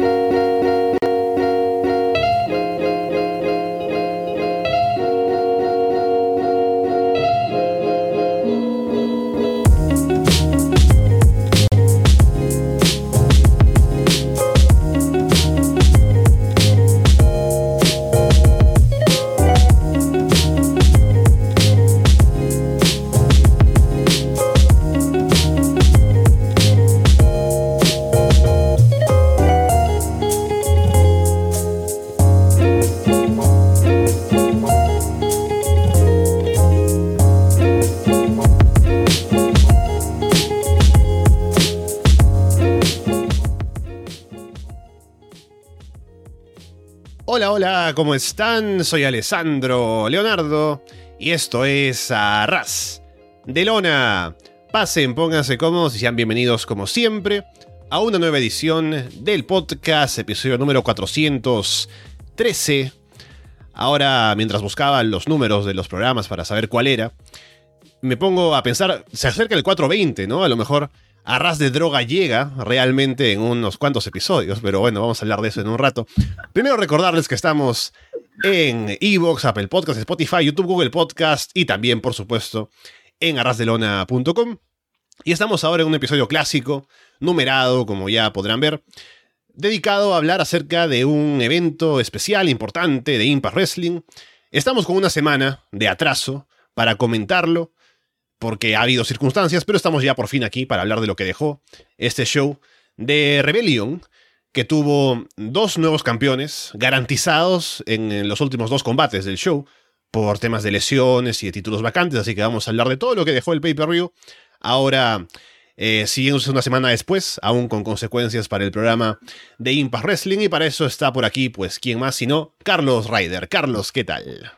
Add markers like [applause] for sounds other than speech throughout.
Hola, ¿cómo están? Soy Alessandro Leonardo y esto es Arras de Lona. Pasen, pónganse cómodos y sean bienvenidos como siempre a una nueva edición del podcast, episodio número 413. Ahora, mientras buscaba los números de los programas para saber cuál era, me pongo a pensar, se acerca el 420, ¿no? A lo mejor Arras de Droga llega realmente en unos cuantos episodios, pero bueno, vamos a hablar de eso en un rato. Primero recordarles que estamos en Evox, Apple Podcasts, Spotify, YouTube, Google Podcast y también, por supuesto, en arrasdelona.com. Y estamos ahora en un episodio clásico, numerado, como ya podrán ver, dedicado a hablar acerca de un evento especial, importante de Impact Wrestling. Estamos con una semana de atraso para comentarlo porque ha habido circunstancias, pero estamos ya por fin aquí para hablar de lo que dejó este show de Rebellion, que tuvo dos nuevos campeones garantizados en los últimos dos combates del show por temas de lesiones y de títulos vacantes, así que vamos a hablar de todo lo que dejó el pay-per-view. Ahora, eh, siguiéndose una semana después, aún con consecuencias para el programa de Impact Wrestling, y para eso está por aquí, pues, ¿quién más sino Carlos Ryder? Carlos, ¿qué tal?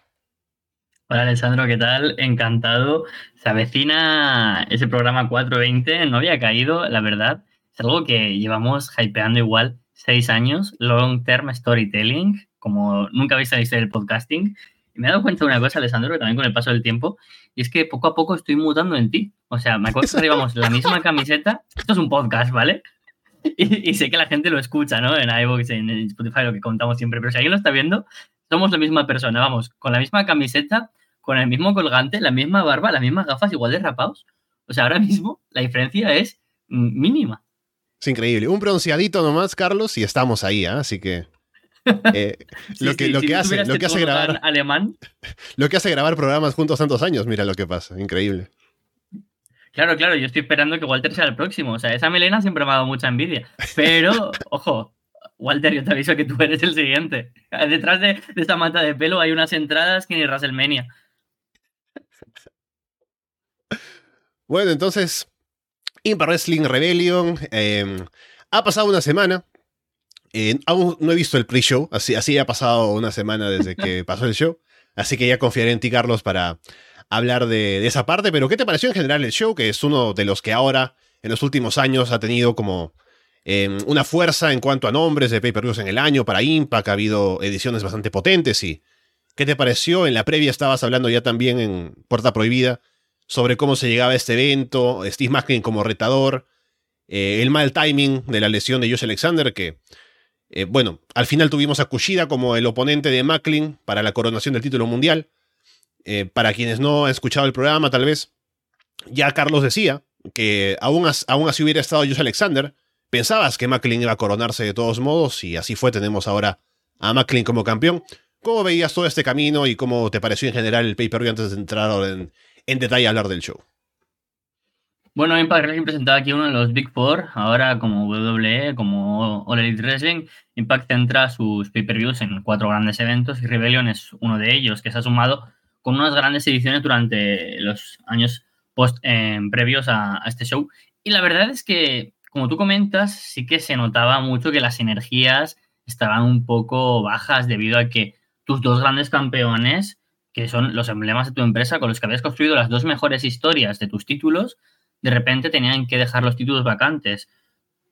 Hola Alessandro, ¿qué tal? Encantado. Se avecina ese programa 420, no había caído, la verdad. Es algo que llevamos hypeando igual seis años, long term storytelling, como nunca habéis visto el podcasting. Y me he dado cuenta de una cosa, Alessandro, que también con el paso del tiempo, y es que poco a poco estoy mutando en ti. O sea, me acuerdo que llevamos la misma [laughs] camiseta. Esto es un podcast, ¿vale? Y, sé que la gente lo escucha, ¿no? En iVoox, en Spotify, lo que contamos siempre. Pero si alguien lo está viendo, somos la misma persona, vamos, con la misma camiseta, con el mismo colgante, la misma barba, las mismas gafas, igual de rapados. O sea, ahora mismo la diferencia es mínima. Es increíble. Un bronceadito nomás, Carlos, y estamos ahí, ¿eh? así que. [laughs] Eh, lo, que, lo, que hace, lo que hace grabar alemán [laughs] lo que hace grabar programas juntos tantos años mira lo que pasa increíble claro claro yo estoy esperando que Walter sea el próximo o sea esa melena siempre me ha dado mucha envidia pero [laughs] ojo Walter, yo te aviso que tú eres el siguiente. Detrás de, esta mata de pelo hay unas entradas que ni WrestleMania. Bueno, entonces, Impact Wrestling Rebellion. Em, ha pasado una semana. Eh, aún no he visto el pre-show, así, así ha pasado una semana desde que [laughs] pasó el show. Así que ya confiaré en ti, Carlos, para hablar de, esa parte. Pero, ¿qué te pareció en general el show? Que es uno de los que ahora, en los últimos años, ha tenido como em, una fuerza en cuanto a nombres de pay-per-views en el año para Impact. Ha habido ediciones bastante potentes. ¿Y qué te pareció? En la previa estabas hablando ya también en Puerta Prohibida sobre cómo se llegaba a este evento, Steve Macklin como retador, eh, el mal timing de la lesión de Josh Alexander, que, eh, bueno, al final tuvimos a Kushida como el oponente de Macklin para la coronación del título mundial. Eh, para quienes no han escuchado el programa, tal vez, ya Carlos decía que aún, aún así hubiera estado Josh Alexander, pensabas que Macklin iba a coronarse de todos modos, y así fue, tenemos ahora a Macklin como campeón. ¿Cómo veías todo este camino y cómo te pareció en general el pay-per-view antes de entrar en, en detalle hablar del show. Bueno, Impact Wrestling presentaba aquí uno de los Big Four, ahora como WWE, como All Elite Wrestling. Impact centra sus pay-per-views en cuatro grandes eventos y Rebellion es uno de ellos, que se ha sumado con unas grandes ediciones durante los años eh, previos a, este show. Y la verdad es que, como tú comentas, sí que se notaba mucho que las energías estaban un poco bajas debido a que tus dos grandes campeones que son los emblemas de tu empresa con los que habías construido las dos mejores historias de tus títulos, de repente tenían que dejar los títulos vacantes.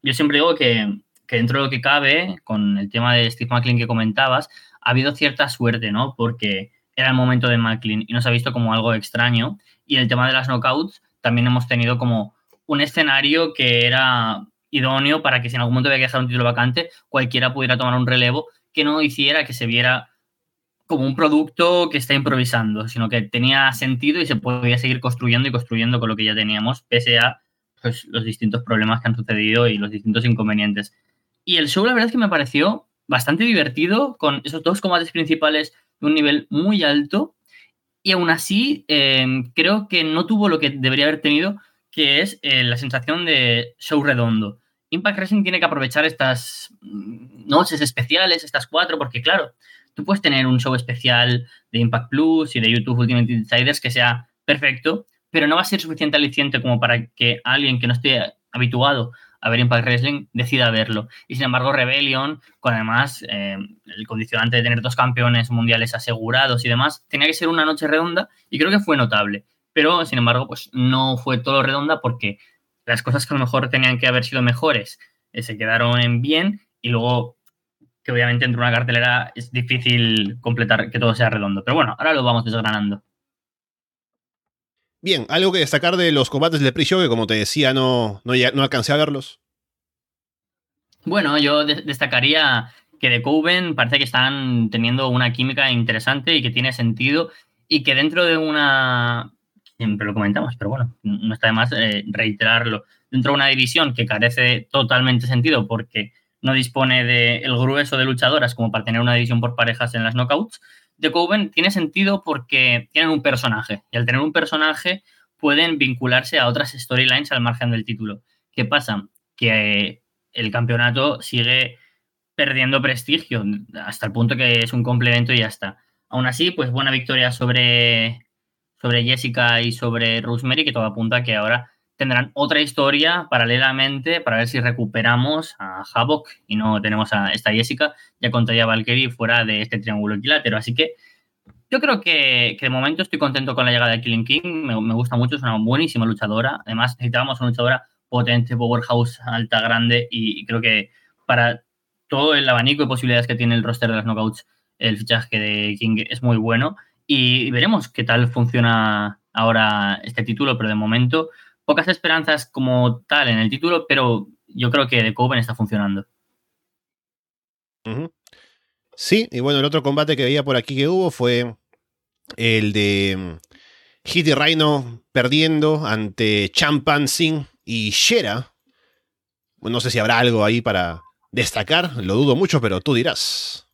Yo siempre digo que, dentro de lo que cabe, con el tema de Steve McLean que comentabas, ha habido cierta suerte, ¿no? Porque era el momento de McLean y nos ha visto como algo extraño. Y el tema de las knockouts, también hemos tenido como un escenario que era idóneo para que si en algún momento había que dejar un título vacante, cualquiera pudiera tomar un relevo que no hiciera que se viera como un producto que está improvisando, sino que tenía sentido y se podía seguir construyendo y construyendo con lo que ya teníamos, pese a pues, los distintos problemas que han sucedido y los distintos inconvenientes. Y el show, la verdad es que me pareció bastante divertido, con esos dos combates principales de un nivel muy alto, y aún así em, creo que no tuvo lo que debería haber tenido, que es eh, la sensación de show redondo. Impact Wrestling tiene que aprovechar estas mm, noches especiales, estas cuatro, porque claro, tú puedes tener un show especial de Impact Plus y de YouTube Ultimate Insiders que sea perfecto, pero no va a ser suficiente aliciente como para que alguien que no esté habituado a ver Impact Wrestling decida verlo. Y sin embargo, Rebellion, con además eh, el condicionante de tener dos campeones mundiales asegurados y demás, tenía que ser una noche redonda y creo que fue notable. Pero, sin embargo, pues no fue todo redonda porque las cosas que a lo mejor tenían que haber sido mejores eh, se quedaron en bien y luego que obviamente entre una cartelera es difícil completar que todo sea redondo. Pero bueno, ahora lo vamos desgranando. Bien, algo que destacar de los combates del pre-show, que como te decía, no, no, no alcancé a verlos. Bueno, yo destacaría que de Coven parece que están teniendo una química interesante y que tiene sentido y que dentro de una siempre lo comentamos, pero bueno, no está de más eh, reiterarlo. Dentro de una división que carece totalmente sentido porque no dispone del grueso de luchadoras como para tener una división por parejas en las knockouts, The Coven tiene sentido porque tienen un personaje y al tener un personaje pueden vincularse a otras storylines al margen del título. ¿Qué pasa? Que el campeonato sigue perdiendo prestigio hasta el punto que es un complemento y ya está. Aún así, pues buena victoria sobre sobre Jessica y sobre Rosemary, que todo apunta a que ahora tendrán otra historia paralelamente para ver si recuperamos a Havok y no tenemos a esta Jessica, ya contaría Valkyrie fuera de este triángulo equilátero. Así que yo creo que, de momento estoy contento con la llegada de Killing King, me, gusta mucho, es una buenísima luchadora. Además, necesitábamos una luchadora potente, powerhouse, alta, grande y creo que para todo el abanico de posibilidades que tiene el roster de las knockouts, el fichaje de King es muy bueno y veremos qué tal funciona ahora este título, pero de momento pocas esperanzas como tal en el título, pero yo creo que The Coven está funcionando. Sí, y bueno, el otro combate que veía por aquí que hubo fue el de Hit y Rhino perdiendo ante Champan Singh y Shera. no sé si habrá algo ahí para destacar, lo dudo mucho, pero tú dirás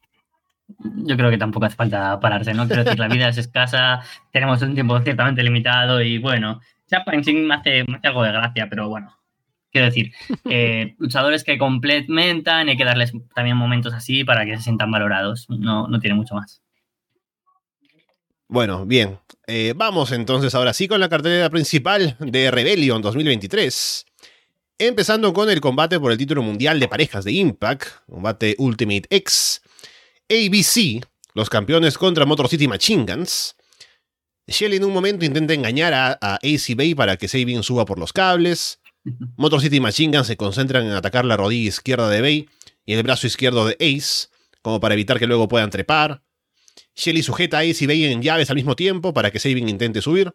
yo creo que tampoco hace falta pararse, ¿no? Quiero decir, la vida es escasa, tenemos un tiempo ciertamente limitado y bueno, Chapman me hace, me hace algo de gracia, pero bueno, quiero decir, [laughs] eh, luchadores que complementan, hay que darles también momentos así para que se sientan valorados, no, no tiene mucho más. Bueno, bien, eh, vamos entonces ahora sí con la cartelera principal de Rebellion 2023. Empezando con el combate por el título mundial de parejas de Impact, combate Ultimate X ABC, los campeones contra Motor City Machine Guns. Shelly en un momento intenta engañar a, AC Bay para que Sabin suba por los cables. [laughs] Motor City Machine Guns se concentran en atacar la rodilla izquierda de Bay y el brazo izquierdo de Ace, como para evitar que luego puedan trepar. Shelly sujeta a Ace y Bay en llaves al mismo tiempo para que Sabin intente subir.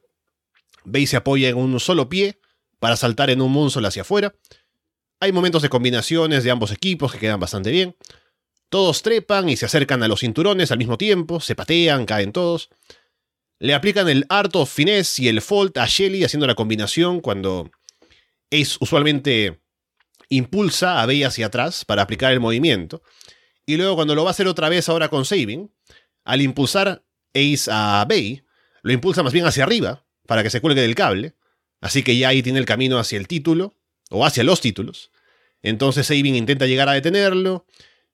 Bay se apoya en un solo pie para saltar en un moonsault hacia afuera. Hay momentos de combinaciones de ambos equipos que quedan bastante bien. Todos trepan y se acercan a los cinturones al mismo tiempo, se patean, caen todos. Le aplican el Art of Finesse y el Fault a Shelly haciendo la combinación cuando Ace usualmente impulsa a Bey hacia atrás para aplicar el movimiento. Y luego cuando lo va a hacer otra vez ahora con Saving, al impulsar Ace a Bey, lo impulsa más bien hacia arriba para que se cuelgue del cable. Así que ya ahí tiene el camino hacia el título, o hacia los títulos. Entonces Saving intenta llegar a detenerlo,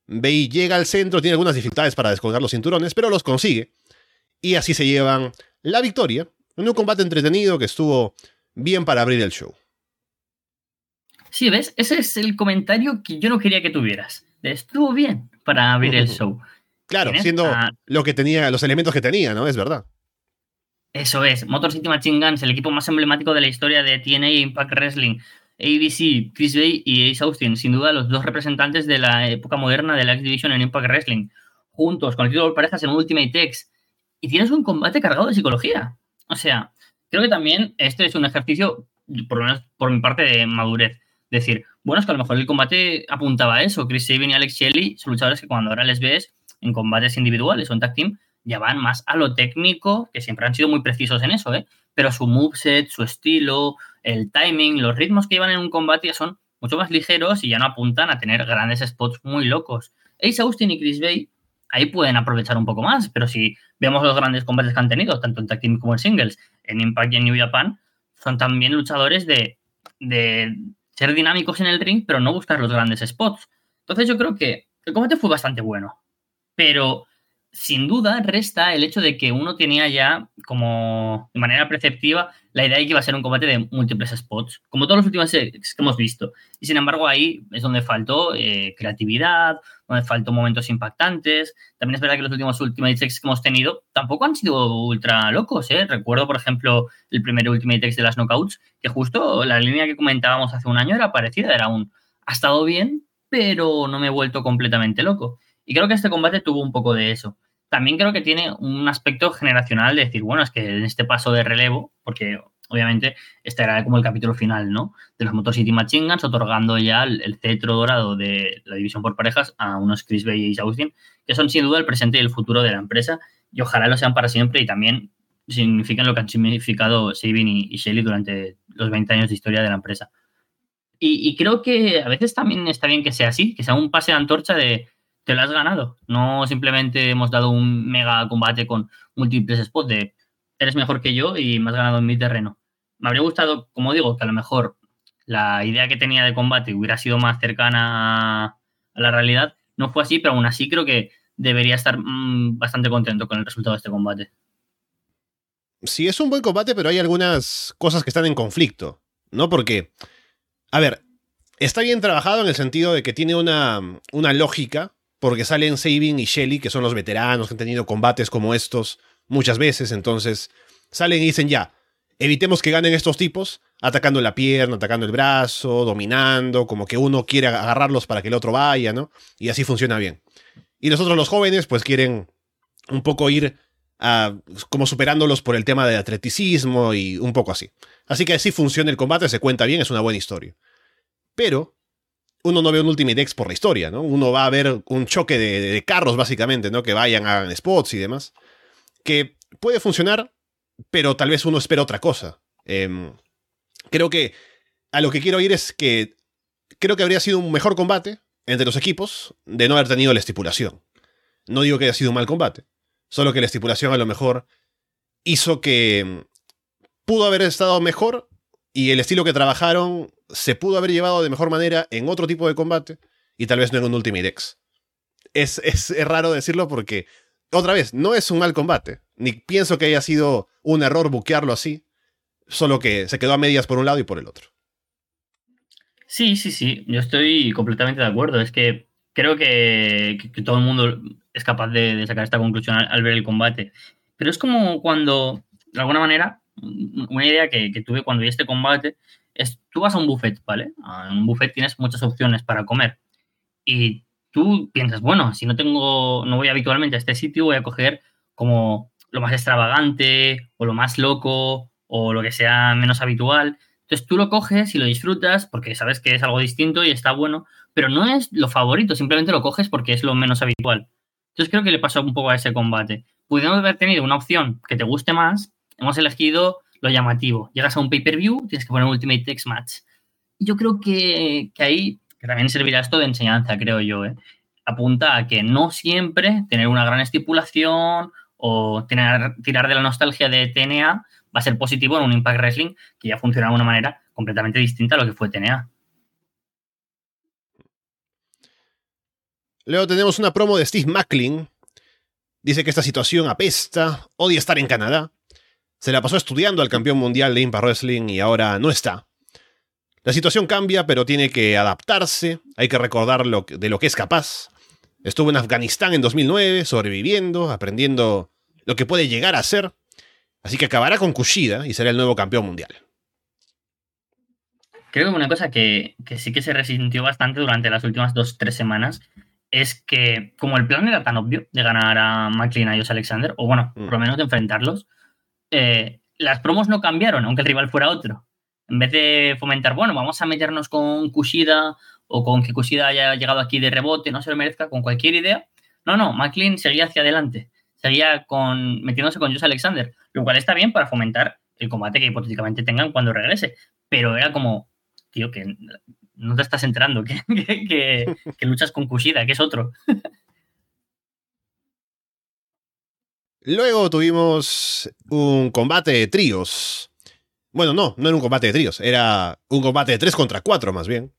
Bey llega al centro, tiene algunas dificultades para descolgar los cinturones, pero los consigue. Y así se llevan la victoria en un combate entretenido que estuvo bien para abrir el show. Sí, ¿ves? Ese es el comentario que yo no quería que tuvieras. Estuvo bien para abrir el show. Claro, siendo lo que tenía, los elementos que tenía, ¿no? Es verdad. Eso es. Motor City Machine Guns, el equipo más emblemático de la historia de TNA Impact Wrestling. ABC, Chris Bay y Ace Austin, sin duda los dos representantes de la época moderna de la X Division en Impact Wrestling, juntos, con el título de parejas en Ultimate X, y tienes un combate cargado de psicología. O sea, creo que también este es un ejercicio, por lo menos por mi parte, de madurez. Decir, bueno, es que a lo mejor el combate apuntaba a eso. Chris Sabin y Alex Shelley son luchadores que cuando ahora les ves en combates individuales o en tag team, ya van más a lo técnico, que siempre han sido muy precisos en eso, ¿eh? Pero su moveset, su estilo, el timing, los ritmos que llevan en un combate ya son mucho más ligeros y ya no apuntan a tener grandes spots muy locos. Ace Austin y Chris Bay ahí pueden aprovechar un poco más, pero si vemos los grandes combates que han tenido, tanto en tag team como en singles, en Impact y en New Japan, son también luchadores de, ser dinámicos en el ring, pero no buscar los grandes spots. Entonces yo creo que el combate fue bastante bueno, pero sin duda resta el hecho de que uno tenía ya como de manera perceptiva la idea de que iba a ser un combate de múltiples spots, como todos los últimos que hemos visto. Y sin embargo ahí es donde faltó eh, creatividad, donde faltó momentos impactantes. También es verdad que los últimos Ultimate X que hemos tenido tampoco han sido ultra locos. ¿eh? Recuerdo, por ejemplo, el primer Ultimate X de las Knockouts, que justo la línea que comentábamos hace un año era parecida, era un ha estado bien, pero no me he vuelto completamente loco. Y creo que este combate tuvo un poco de eso también creo que tiene un aspecto generacional de decir, bueno, es que en este paso de relevo, porque obviamente este era como el capítulo final, ¿no? De los Motor City Machine Guns, otorgando ya el, cetro dorado de la división por parejas a unos Chris Bay y Austin, que son sin duda el presente y el futuro de la empresa, y ojalá lo sean para siempre y también significan lo que han significado Sabin y, y Shelly durante los 20 años de historia de la empresa. Y, y, creo que a veces también está bien que sea así, que sea un pase de antorcha de te lo has ganado. No simplemente hemos dado un mega combate con múltiples spots de eres mejor que yo y me has ganado en mi terreno. Me habría gustado, como digo, que a lo mejor la idea que tenía de combate hubiera sido más cercana a la realidad. No fue así, pero aún así creo que debería estar mm, bastante contento con el resultado de este combate. Sí, es un buen combate, pero hay algunas cosas que están en conflicto, ¿no? Porque, a ver, está bien trabajado en el sentido de que tiene una, una lógica porque salen Sabin y Shelly, que son los veteranos que han tenido combates como estos muchas veces, entonces salen y dicen ya, evitemos que ganen estos tipos, atacando la pierna, atacando el brazo, dominando, como que uno quiere agarrarlos para que el otro vaya, ¿no? Y así funciona bien. Y nosotros los jóvenes pues quieren un poco ir a, como superándolos por el tema del atleticismo y un poco así. Así que así funciona el combate, se cuenta bien, es una buena historia. Pero uno no ve un Ultimate X por la historia, ¿no? Uno va a ver un choque de, carros, básicamente, ¿no? Que vayan, a spots y demás. Que puede funcionar, pero tal vez uno espera otra cosa. Em, creo que a lo que quiero ir es que creo que habría sido un mejor combate entre los equipos de no haber tenido la estipulación. No digo que haya sido un mal combate, solo que la estipulación a lo mejor hizo que em, pudo haber estado mejor y el estilo que trabajaron se pudo haber llevado de mejor manera en otro tipo de combate y tal vez no en un Ultimate X. Es, es, raro decirlo porque, otra vez, no es un mal combate. Ni pienso que haya sido un error buquearlo así, solo que se quedó a medias por un lado y por el otro. Sí, sí, sí, yo estoy completamente de acuerdo. Es que creo que, todo el mundo es capaz de, sacar esta conclusión al, ver el combate. Pero es como cuando, de alguna manera, una idea que, tuve cuando vi este combate es, tú vas a un buffet, ¿vale? En un buffet tienes muchas opciones para comer. Y tú piensas, bueno, si no tengo, no voy habitualmente a este sitio, voy a coger como lo más extravagante o lo más loco o lo que sea menos habitual. Entonces tú lo coges y lo disfrutas porque sabes que es algo distinto y está bueno, pero no es lo favorito, simplemente lo coges porque es lo menos habitual. Entonces creo que le pasó un poco a ese combate. Pudiendo haber tenido una opción que te guste más, hemos elegido lo llamativo. Llegas a un pay-per-view, tienes que poner Ultimate Text Match. Yo creo que, ahí, también servirá esto de enseñanza, creo yo, ¿eh? apunta a que no siempre tener una gran estipulación o tirar de la nostalgia de TNA va a ser positivo en un Impact Wrestling que ya funciona de una manera completamente distinta a lo que fue TNA. Luego tenemos una promo de Steve Macklin. Dice que esta situación apesta, odia estar en Canadá se la pasó estudiando al campeón mundial de Impact Wrestling y ahora no está. La situación cambia, pero tiene que adaptarse, hay que recordar lo, de lo que es capaz. Estuvo en Afganistán en 2009, sobreviviendo, aprendiendo lo que puede llegar a ser. Así que acabará con Kushida y será el nuevo campeón mundial. Creo que una cosa que, sí que se resintió bastante durante las últimas dos, tres semanas es que como el plan era tan obvio de ganar a McLean y a Alexander, o bueno, mm. por lo menos de enfrentarlos, eh, las promos no cambiaron, aunque el rival fuera otro. En vez de fomentar, bueno, vamos a meternos con Kushida o con que Kushida haya llegado aquí de rebote, no se lo merezca, con cualquier idea. No, no, McLean seguía hacia adelante. Seguía con, metiéndose con Josh Alexander, lo cual está bien para fomentar el combate que hipotéticamente tengan cuando regrese. Pero era como, tío, que no te estás enterando, [laughs] que, que luchas con Kushida, que es otro. [laughs] Luego tuvimos un combate de tríos. Bueno, no, no era un combate de tríos, era un combate de 3 contra 4 más bien.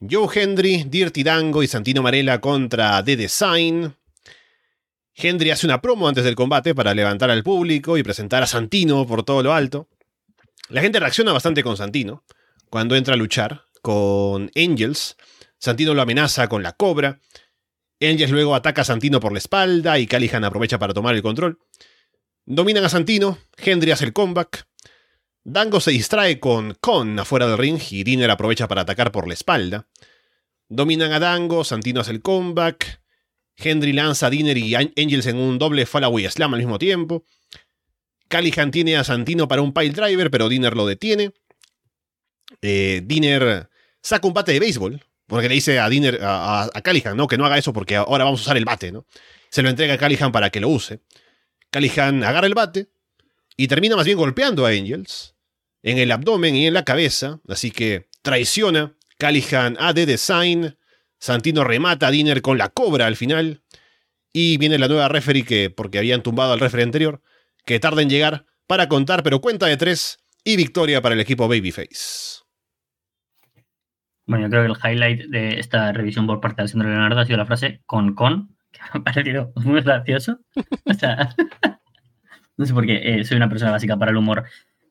Joe Hendry, Dirty Dango y Santino Marella contra The Design. Hendry hace una promo antes del combate para levantar al público y presentar a Santino por todo lo alto. La gente reacciona bastante con Santino cuando entra a luchar con Angels. Santino lo amenaza con la cobra. Angels luego ataca a Santino por la espalda y Callihan aprovecha para tomar el control. Dominan a Santino, Hendry hace el comeback. Dango se distrae con Con afuera del ring y Dinner aprovecha para atacar por la espalda. Dominan a Dango, Santino hace el comeback. Hendry lanza a Dinner y Angels en un doble Fallaway Slam al mismo tiempo. Callihan tiene a Santino para un pile driver, pero Dinner lo detiene. Eh, Dinner saca un bate de béisbol, porque le dice a Dinner, a, a, ¿no? Que no haga eso porque ahora vamos a usar el bate, ¿no? Se lo entrega a Callihan para que lo use. Callihan agarra el bate y termina más bien golpeando a Angels en el abdomen y en la cabeza, así que traiciona Callihan a The Design, Santino remata a Dinner con la cobra al final, y viene la nueva referee que, porque habían tumbado al referee anterior, que tarda en llegar para contar, pero cuenta de tres, y victoria para el equipo Babyface. Bueno, yo creo que el highlight de esta revisión por parte de Alessandro Leonardo ha sido la frase con con, que me ha [laughs] parecido muy gracioso. O sea, [laughs] no sé por qué eh, soy una persona básica para el humor.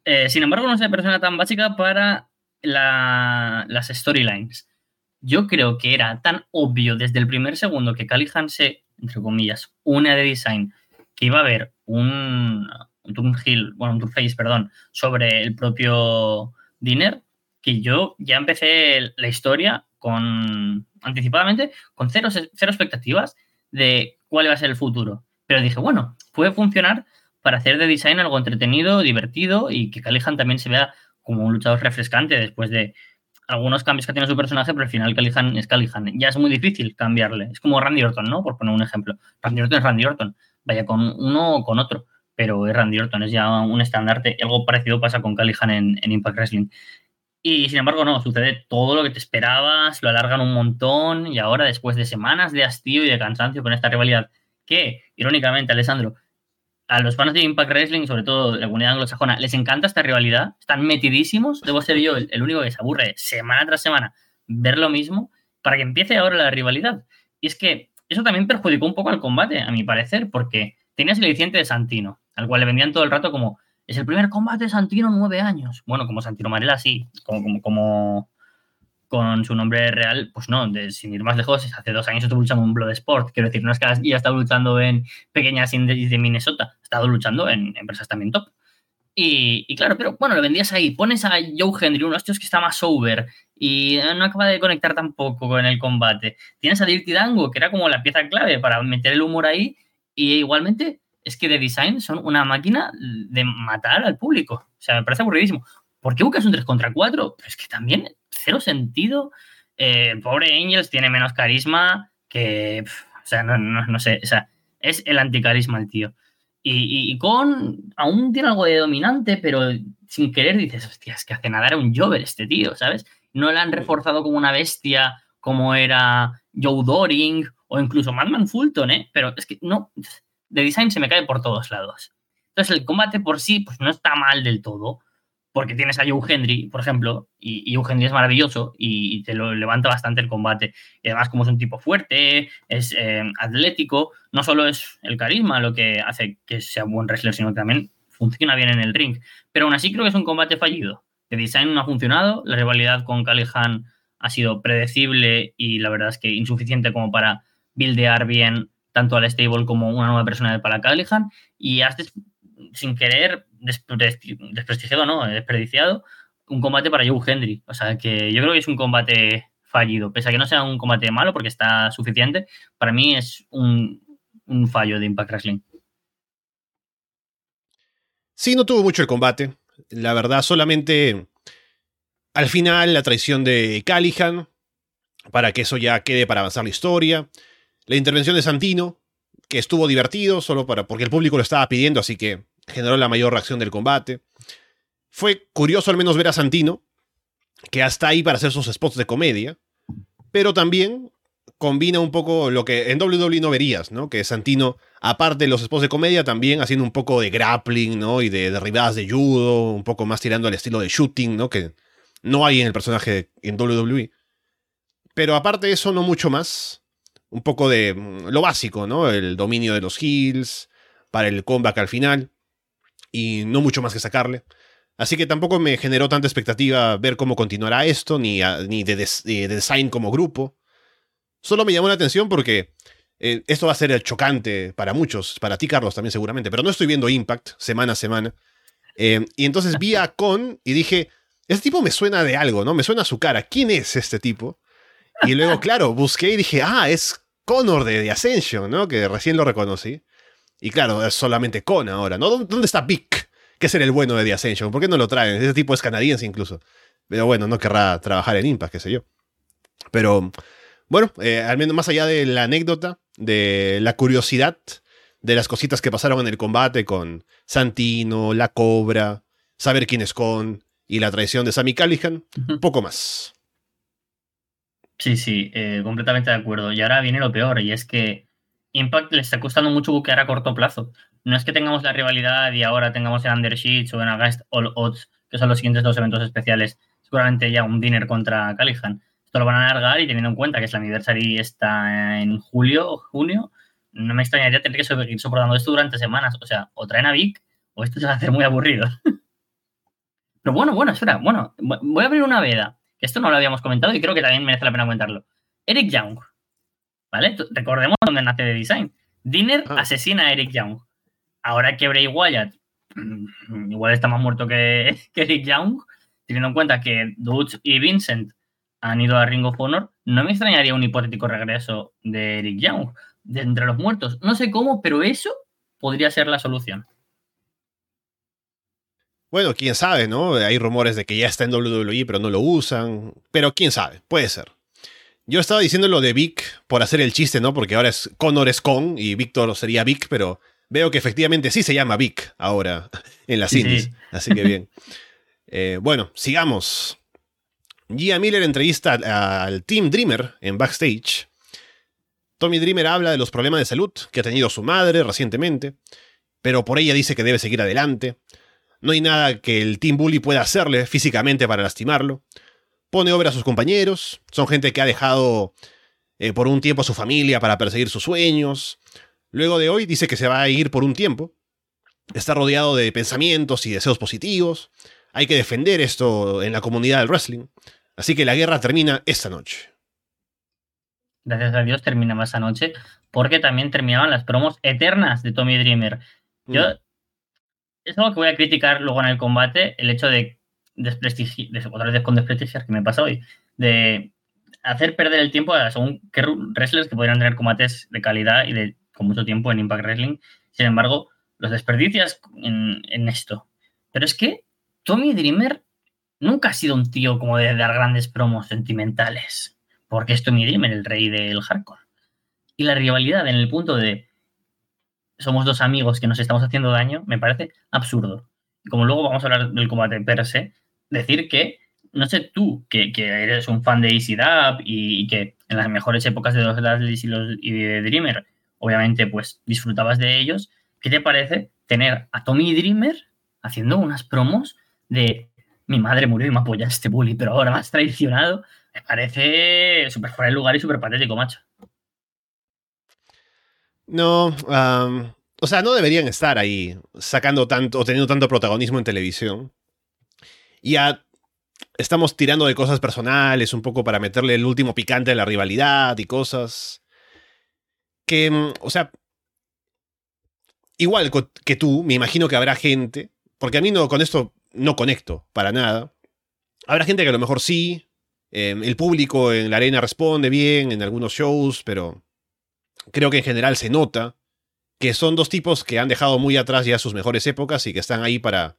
Eh, sin embargo, no soy una persona tan básica para las storylines. Yo creo que era tan obvio desde el primer segundo que Callihan se, entre comillas, une de design, que iba a haber un, un hill, bueno, un face, perdón, sobre el propio Dinner, que yo ya empecé la historia con anticipadamente con cero, cero expectativas de cuál iba a ser el futuro. Pero dije, bueno, puede funcionar para hacer de design algo entretenido, divertido y que Callihan también se vea como un luchador refrescante después de algunos cambios que tiene su personaje, pero al final Callihan es Callihan. Ya es muy difícil cambiarle. Es como Randy Orton, ¿no? Por poner un ejemplo. Randy Orton es Randy Orton. Vaya con uno o con otro. Pero es Randy Orton, es ya un estandarte. Algo parecido pasa con Callihan en Impact Wrestling. Y sin embargo, no, sucede todo lo que te esperabas, lo alargan un montón y ahora, después de semanas de hastío y de cansancio con esta rivalidad, que, irónicamente, Alessandro, a los fans de Impact Wrestling, sobre todo de la comunidad anglosajona, les encanta esta rivalidad, están metidísimos, debo ser yo el, único que se aburre semana tras semana ver lo mismo, para que empiece ahora la rivalidad. Y es que eso también perjudicó un poco al combate, a mi parecer, porque tenías el aliciente de Santino, al cual le vendían todo el rato como es el primer combate de Santino en nueve años. Bueno, como Santino Marella, sí. Como, como, con su nombre real, pues no, sin ir más lejos, hace dos años estuvo luchando en Bloodsport. Quiero decir, no es que ya estado luchando en pequeñas indies de Minnesota, ha estado luchando en empresas también top. Y, claro, pero bueno, lo vendías ahí. Pones a Joe Hendry, uno de estos que está más over y no acaba de conectar tampoco con el combate. Tienes a Dirty Dango, que era como la pieza clave para meter el humor ahí. Y igualmente es que de design son una máquina de matar al público. O sea, me parece aburridísimo. ¿Por qué buscas un 3 contra 4? Pero es que también, cero sentido. Eh, pobre Angels tiene menos carisma que. o sea, no, no, sé. O sea, es el anticarisma el tío. Y, con. Aún tiene algo de dominante, pero sin querer dices, hostia, es que hace nada era un Jover este tío, ¿sabes? No le han reforzado como una bestia como era Joe Doring o incluso Madman Fulton, ¿eh? Pero es que no de design se me cae por todos lados. Entonces el combate por sí pues no está mal del todo, porque tienes a Joe Hendry, por ejemplo, y, Joe Hendry es maravilloso y, te lo levanta bastante el combate. Y además como es un tipo fuerte, es eh, atlético, no solo es el carisma lo que hace que sea buen wrestler, sino que también funciona bien en el ring. Pero aún así creo que es un combate fallido. De design no ha funcionado, la rivalidad con Callihan ha sido predecible y la verdad es que insuficiente como para buildear bien tanto al stable como una nueva persona para Callihan y has sin querer desprestigiado, no, desperdiciado un combate para Joe Hendry. O sea que yo creo que es un combate fallido, pese a que no sea un combate malo porque está suficiente, para mí es un, un fallo de Impact Wrestling. Sí, no tuvo mucho el combate. La verdad, solamente al final, la traición de Callihan, para que eso ya quede para avanzar la historia. La intervención de Santino, que estuvo divertido, solo para, porque el público lo estaba pidiendo, así que generó la mayor reacción del combate. Fue curioso al menos ver a Santino, que hasta ahí para hacer sus spots de comedia, pero también combina un poco lo que en WWE no verías, ¿no? Que Santino, aparte de los spots de comedia, también haciendo un poco de grappling, ¿no? Y de derribadas de judo, un poco más tirando al estilo de shooting, ¿no? Que no hay en el personaje en WWE. Pero aparte de eso, no mucho más. Un poco de mm, lo básico, ¿no? El dominio de los heels, para el comeback al final. Y no mucho más que sacarle. Así que tampoco me generó tanta expectativa ver cómo continuará esto, ni, ni de, design como grupo. Solo me llamó la atención porque eh, esto va a ser chocante para muchos, para ti Carlos también seguramente, pero no estoy viendo Impact semana a semana. Eh, y entonces vi a [laughs] Con y dije, este tipo me suena de algo, ¿no? Me suena a su cara. ¿Quién es este tipo? Y luego, claro, busqué y dije, ah, es Connor de The Ascension, ¿no? Que recién lo reconocí. Y claro, es solamente Con ahora, ¿no? ¿Dónde está Vic? Que es el bueno de The Ascension. ¿Por qué no lo traen? Ese tipo es canadiense incluso. Pero bueno, no querrá trabajar en Impact, qué sé yo. Pero bueno, eh, al menos más allá de la anécdota, de la curiosidad de las cositas que pasaron en el combate con Santino, la Cobra, saber quién es Con y la traición de Sammy Callihan, poco más. Sí, sí, eh, completamente de acuerdo. Y ahora viene lo peor, y es que Impact le está costando mucho buquear a corto plazo. No es que tengamos la rivalidad y ahora tengamos el Undersheets o en Against All Odds, que son los siguientes dos eventos especiales, seguramente ya un dinner contra Callihan. Esto lo van a alargar y teniendo en cuenta que es la anniversary está en julio o junio, no me extrañaría tener que seguir soportando esto durante semanas. O sea, o traen a Vic o esto se va a hacer muy aburrido. [laughs] Pero bueno, bueno, espera, bueno, voy a abrir una veda, esto no lo habíamos comentado y creo que también merece la pena comentarlo. Eric Young, ¿vale? Recordemos dónde nace The Design. Dinner ah. asesina a Eric Young. Ahora que Bray Wyatt mm, igual está más muerto [laughs] que, Eric Young, teniendo en cuenta que Dutch y Vincent han ido a Ring of Honor, no me extrañaría un hipotético regreso de Eric Young de entre los muertos. No sé cómo, pero eso podría ser la solución. Bueno, quién sabe, ¿no? Hay rumores de que ya está en WWE, pero no lo usan. Pero quién sabe, puede ser. Yo estaba diciendo lo de Vic por hacer el chiste, ¿no? Porque ahora es Connor es Con y Víctor sería Vic, pero veo que efectivamente sí se llama Vic ahora [laughs] en las indies. Así que bien. Eh, bueno, sigamos. Gia Miller entrevista al Team Dreamer en backstage. Tommy Dreamer habla de los problemas de salud que ha tenido su madre recientemente, pero por ella dice que debe seguir adelante. No hay nada que el Team Bully pueda hacerle físicamente para lastimarlo. Pone obra a sus compañeros. Son gente que ha dejado eh, por un tiempo a su familia para perseguir sus sueños. Luego de hoy dice que se va a ir por un tiempo. Está rodeado de pensamientos y deseos positivos. Hay que defender esto en la comunidad del wrestling. Así que la guerra termina esta noche. Gracias a Dios terminaba esa noche, porque también terminaban las promos eternas de Tommy Dreamer. Yo mm es algo que voy a criticar luego en el combate, el hecho de desprestigiar, otra vez con desprestigiar que me pasa hoy, de hacer perder el tiempo a según qué wrestlers que podrían tener combates de calidad y de con mucho tiempo en Impact Wrestling. Sin embargo, los desperdicias en, en esto. Pero es que Tommy Dreamer nunca ha sido un tío como de dar grandes promos sentimentales. Porque es Tommy Dreamer, el rey del hardcore. Y la rivalidad en el punto de somos dos amigos que nos estamos haciendo daño, me parece absurdo. Como luego vamos a hablar del combate per se, decir que, no sé tú, que, eres un fan de Easy Dub y, que en las mejores épocas de los Dudleys y, de Dreamer, obviamente, pues disfrutabas de ellos, ¿qué te parece tener a Tommy Dreamer haciendo unas promos de mi madre murió y me apoya este bully, pero ahora me has traicionado? Me parece súper fuera de lugar y súper patético, macho. No, o sea, no deberían estar ahí sacando tanto o teniendo tanto protagonismo en televisión. Ya estamos tirando de cosas personales un poco para meterle el último picante a la rivalidad y cosas que, mm, o sea, igual que tú, me imagino que habrá gente, porque a mí no con esto no conecto para nada. Habrá gente que a lo mejor sí, em, el público en la arena responde bien en algunos shows, pero creo que en general se nota que son dos tipos que han dejado muy atrás ya sus mejores épocas y que están ahí para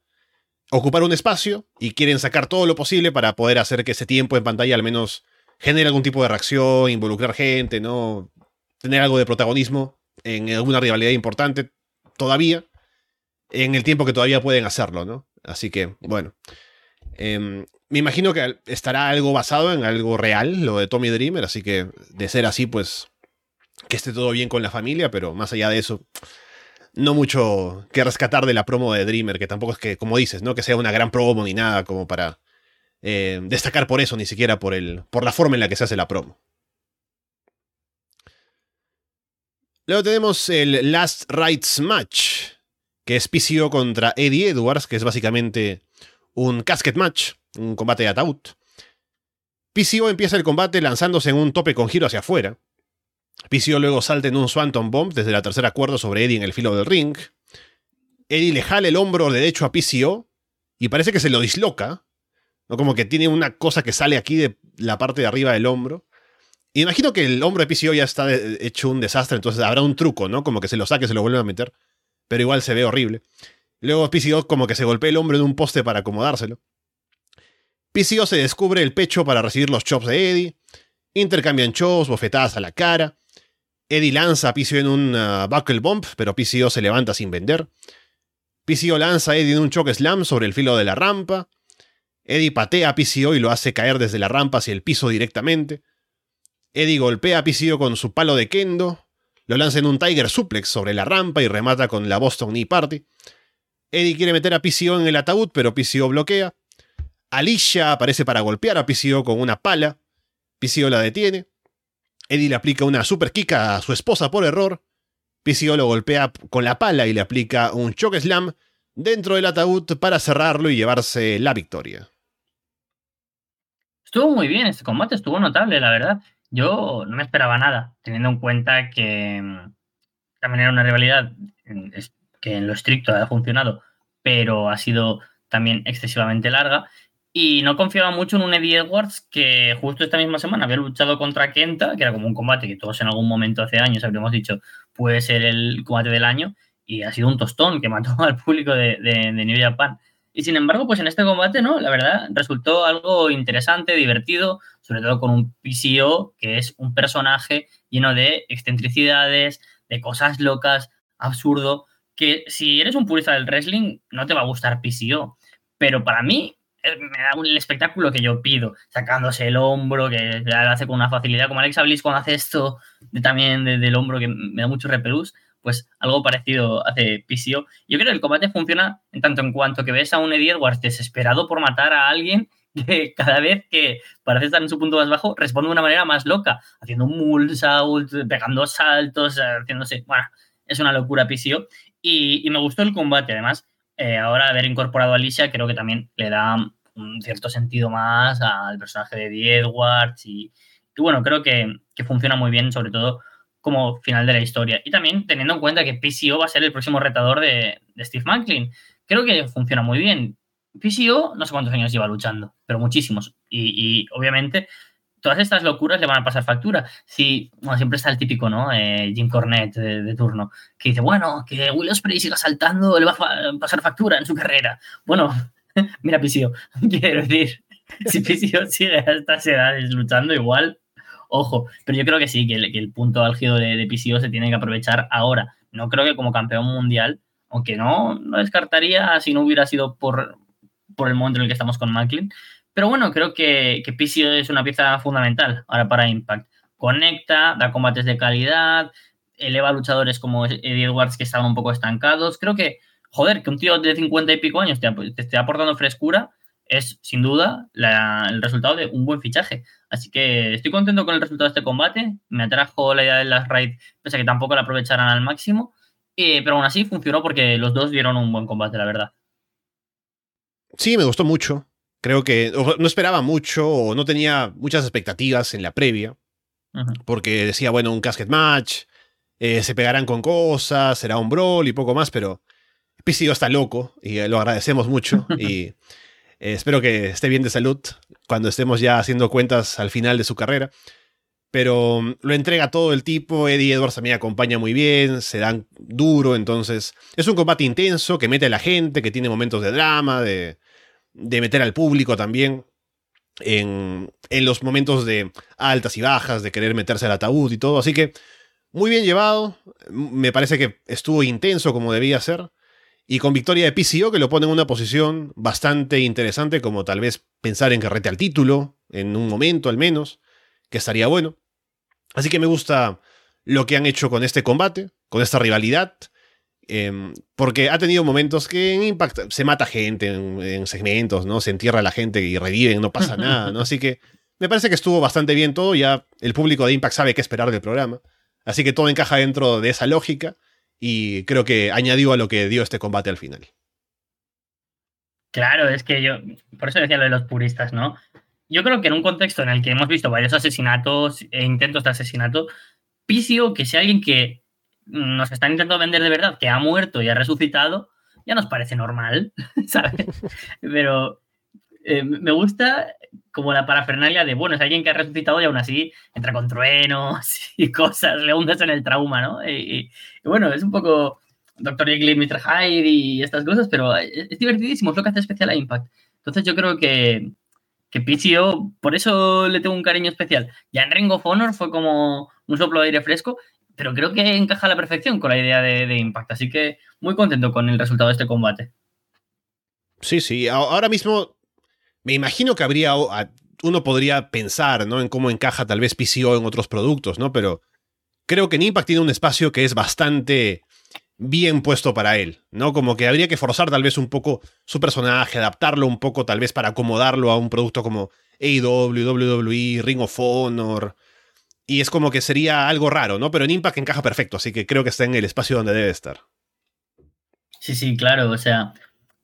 ocupar un espacio y quieren sacar todo lo posible para poder hacer que ese tiempo en pantalla al menos genere algún tipo de reacción, involucrar gente, ¿no? Tener algo de protagonismo en alguna rivalidad importante todavía, en el tiempo que todavía pueden hacerlo, ¿no? Así que, bueno. Em, me imagino que estará algo basado en algo real, lo de Tommy Dreamer, así que de ser así, pues que esté todo bien con la familia, pero más allá de eso, no mucho que rescatar de la promo de Dreamer, que tampoco es que, como dices, no que sea una gran promo ni nada como para eh, destacar por eso, ni siquiera por, el, por la forma en la que se hace la promo. Luego tenemos el Last Rights Match, que es PCO contra Eddie Edwards, que es básicamente un casket match, un combate de ataúd. PCO empieza el combate lanzándose en un tope con giro hacia afuera. PCO luego salta en un Swanton Bomb desde la tercera cuerda sobre Eddie en el filo del ring. Eddie le jala el hombro derecho a PCO y parece que se lo disloca. ¿no? Como que tiene una cosa que sale aquí de la parte de arriba del hombro. imagino que el hombro de PCO ya está hecho un desastre, entonces habrá un truco, ¿no? Como que se lo saque, se lo vuelve a meter. Pero igual se ve horrible. Luego PCO como que se golpea el hombro en un poste para acomodárselo. PCO se descubre el pecho para recibir los chops de Eddie. Intercambian chops, bofetadas a la cara. Eddie lanza a PCO en un uh, buckle bump, pero PCO se levanta sin vender. PCO lanza a Eddie en un choke slam sobre el filo de la rampa. Eddie patea a PCO y lo hace caer desde la rampa hacia el piso directamente. Eddie golpea a PCO con su palo de kendo. Lo lanza en un Tiger Suplex sobre la rampa y remata con la Boston Knee Party. Eddie quiere meter a PCO en el ataúd, pero PCO bloquea. Alicia aparece para golpear a PCO con una pala. PCO la detiene. Eddie le aplica una super kick a su esposa por error. PCO lo golpea con la pala y le aplica un choke slam dentro del ataúd para cerrarlo y llevarse la victoria. Estuvo muy bien este combate, estuvo notable, la verdad. Yo no me esperaba nada, teniendo en cuenta que mm, también era una rivalidad que en lo estricto ha funcionado, pero ha sido también excesivamente larga. Y no confiaba mucho en un Eddie Edwards que justo esta misma semana había luchado contra Kenta, que era como un combate que todos en algún momento hace años habríamos dicho puede ser el combate del año, y ha sido un tostón que [laughs] mató al público de, de, New Japan. Y sin embargo, pues en este combate, ¿no? La verdad, resultó algo interesante, divertido, sobre todo con un PCO que es un personaje lleno de excentricidades, de cosas locas, absurdo, que si eres un purista del wrestling, no te va a gustar PCO. Pero para mí, me da el espectáculo que yo pido, sacándose el hombro, que lo hace con una facilidad, como Alexa Bliss cuando hace esto de, también del hombro, que me da mucho repelús pues algo parecido hace PCO. Yo creo que el combate funciona en tanto en cuanto que ves a un Eddie Edwards desesperado por matar a alguien [laughs] que cada vez que parece estar en su punto más bajo, responde de una manera más loca, haciendo un mulsault, pegando saltos, haciéndose. Bueno, es una locura PCO. Y, me gustó el combate, además. Eh, ahora haber incorporado a Alicia creo que también le da un cierto sentido más al personaje de Edwards. Y, bueno, creo que, que funciona muy bien, sobre todo como final de la historia. Y también teniendo en cuenta que PCO va a ser el próximo retador de, Steve Macklin. Creo que funciona muy bien. PCO no sé cuántos años lleva luchando, pero muchísimos. Y, obviamente todas estas locuras le van a pasar factura. Si, bueno, siempre está el típico, ¿no? Eh, Jim Cornette de, turno, que dice, bueno, que Will Ospreay siga saltando, le va a pasar factura en su carrera. Bueno, [laughs] mira PCO, [laughs] quiero decir, [laughs] si PCO sigue a estas edades luchando igual, Ojo, pero yo creo que sí, que el, punto álgido de, de, PCO se tiene que aprovechar ahora. No creo que como campeón mundial, aunque no, no descartaría si no hubiera sido por, por el momento en el que estamos con Macklin. Pero bueno, creo que, que es una pieza fundamental ahora para Impact. Conecta, da combates de calidad, eleva luchadores como Eddie Edwards que estaban un poco estancados. Creo que, joder, que un tío de 50 y pico años te, te esté aportando frescura es sin duda el resultado de un buen fichaje. Así que estoy contento con el resultado de este combate. Me atrajo la idea de las raids, pese a que tampoco la aprovecharan al máximo. Pero aún así funcionó porque los dos dieron un buen combate, la verdad. Sí, me gustó mucho. Creo que no esperaba mucho o no tenía muchas expectativas en la previa. Porque decía, bueno, un casket match, eh, se pegarán con cosas, será un brawl y poco más, pero PCO está loco y lo agradecemos mucho. [laughs] y eh, espero que esté bien de salud cuando estemos ya haciendo cuentas al final de su carrera. pero mm, lo entrega todo el tipo. Eddie Edwards mí acompaña muy bien, se dan duro, entonces es un combate intenso que mete a la gente, que tiene momentos de drama, de, de meter al público también. En, en, los momentos de altas y bajas, de querer meterse al ataúd y todo. Así que muy bien llevado. Me parece que estuvo intenso como debía ser. Y con victoria de PCO que lo pone en una posición bastante interesante, como tal vez pensar en que rete al título, en un momento al menos que estaría bueno. Así que me gusta lo que han hecho con este combate, con esta rivalidad, em, porque ha tenido momentos que en Impact se mata gente en, segmentos, ¿no? Se entierra la gente y reviven, no pasa nada, ¿no? Así que me parece que estuvo bastante bien todo, ya el público de Impact sabe qué esperar del programa. Así que todo encaja dentro de esa lógica y creo que añadió a lo que dio este combate al final. Claro, es que yo, por eso decía lo de los puristas, ¿no? yo creo que en un contexto en el que hemos visto varios asesinatos e intentos de asesinato, Pisio, que sea alguien que nos está intentando vender de verdad, que ha muerto y ha resucitado, ya nos parece normal, [laughs] ¿sabes? Pero eh, me gusta como la parafernalia de, bueno, es alguien que ha resucitado y aún así entra con truenos [laughs] y cosas, le hundes en el trauma, ¿no? Y, bueno, es un poco Dr. Jekyll y Mr. Hyde y estas cosas, pero es divertidísimo, es lo que hace especial a Impact. Entonces yo creo que, que PCO, por eso le tengo un cariño especial. Ya en Ring of Honor fue como un soplo de aire fresco, pero creo que encaja a la perfección con la idea de, Impact. Así que muy contento con el resultado de este combate. Sí, sí. Ahora mismo me imagino que habría. Uno podría pensar, ¿no? En cómo encaja tal vez PCO en otros productos, ¿no? Pero creo que en Impact tiene un espacio que es bastante bien puesto para él, ¿no? Como que habría que forzar tal vez un poco su personaje, adaptarlo un poco tal vez para acomodarlo a un producto como AEW, WWE, Ring of Honor. Y es como que sería algo raro, ¿no? Pero en Impact encaja perfecto, así que creo que está en el espacio donde debe estar. Sí, sí, claro. O sea,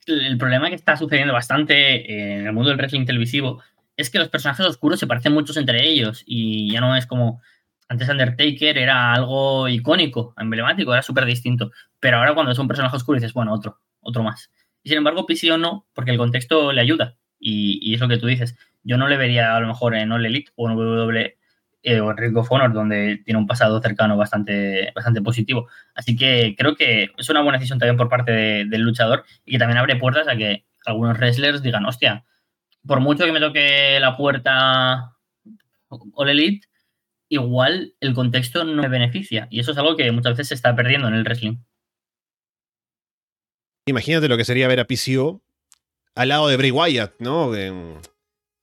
el problema que está sucediendo bastante en el mundo del wrestling televisivo es que los personajes oscuros se parecen muchos entre ellos y ya no es como antes Undertaker era algo icónico, emblemático, era súper distinto. Pero ahora cuando es un personaje oscuro dices, bueno, otro, otro más. Y sin embargo, PCO no, porque el contexto le ayuda. Y, es lo que tú dices. Yo no le vería a lo mejor en All Elite o en WWE eh, o Ring of Honor, donde tiene un pasado cercano bastante, bastante positivo. Así que creo que es una buena decisión también por parte del luchador y que también abre puertas a que algunos wrestlers digan, hostia, por mucho que me toque la puerta All Elite, igual el contexto no me beneficia. Y eso es algo que muchas veces se está perdiendo en el wrestling. Imagínate lo que sería ver a PCO al lado de Bray Wyatt, ¿no?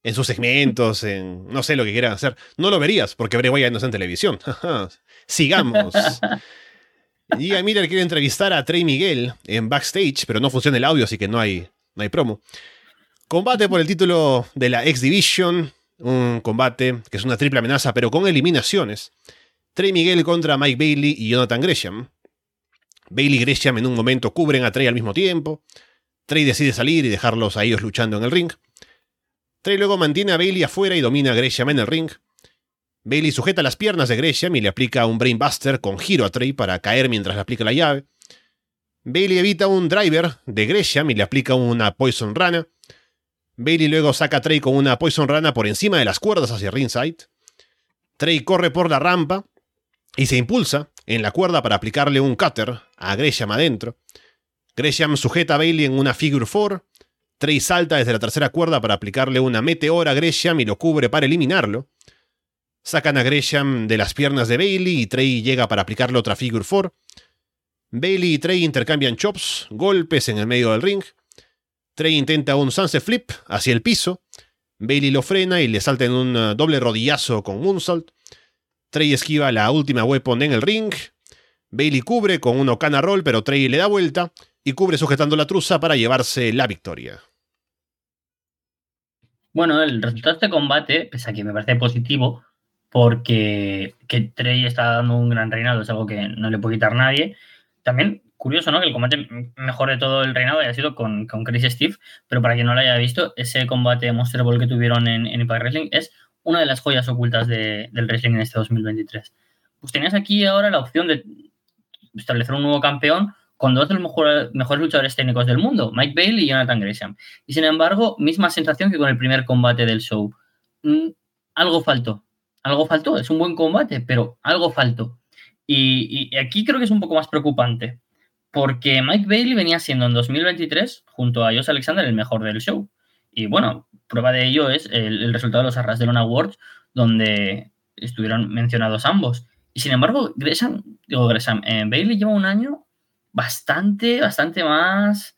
Sus segmentos, en no sé lo que quieran hacer. No lo verías porque Bray Wyatt no está en televisión. [laughs] Sigamos. Y a Miller quiere entrevistar a Trey Miguel en backstage, pero no funciona el audio, así que no hay, no hay promo. Combate por el título de la X Division un combate que es una triple amenaza, pero con eliminaciones. Trey Miguel contra Mike Bailey y Jonathan Gresham. Bailey y Gresham en un momento cubren a Trey al mismo tiempo. Trey decide salir y dejarlos a ellos luchando en el ring. Trey luego mantiene a Bailey afuera y domina a Gresham en el ring. Bailey sujeta las piernas de Gresham y le aplica un Brainbuster con giro a Trey para caer mientras le aplica la llave. Bailey evita un driver de Gresham y le aplica una Poison Rana. Bailey luego saca a Trey con una Poison Rana por encima de las cuerdas hacia ringside. Trey corre por la rampa y se impulsa en la cuerda para aplicarle un cutter a Gresham adentro. Gresham sujeta a Bailey en una figure 4. Trey salta desde la tercera cuerda para aplicarle una meteora a Gresham y lo cubre para eliminarlo. Sacan a Gresham de las piernas de Bailey y Trey llega para aplicarle otra figure 4. Bailey y Trey intercambian chops, golpes en el medio del ring. Trey intenta un sunset flip hacia el piso. Bailey lo frena y le salta en un uh, doble rodillazo con moonsault. Trey esquiva la última weapon en el ring. Bailey cubre con un Okana roll, pero Trey le da vuelta y cubre sujetando la truza para llevarse la victoria. Bueno, el resultado de este combate, pese a que me parece positivo, porque que Trey está dando un gran reinado, es algo que no le puede quitar nadie. También curioso, ¿no? Que el combate mejor de todo el reinado haya sido con, con Chris Steve, pero para quien no lo haya visto, ese combate Monster Ball que tuvieron en, en Impact Wrestling es una de las joyas ocultas del wrestling en este 2023. Pues tenías aquí ahora la opción de establecer un nuevo campeón con dos de los mejores luchadores técnicos del mundo, Mike Bailey y Jonathan Gresham. Y sin embargo, misma sensación que con el primer combate del show. Mm, algo faltó. algo faltó. Es un buen combate, pero algo faltó. Y, aquí creo que es un poco más preocupante, porque Mike Bailey venía siendo en 2023, junto a Josh Alexander, el mejor del show. Y bueno, prueba de ello es el, resultado de los Arras de Lona Awards, donde estuvieron mencionados ambos. Y sin embargo, Gresham, digo Gresham, eh, Bailey lleva un año bastante, bastante más,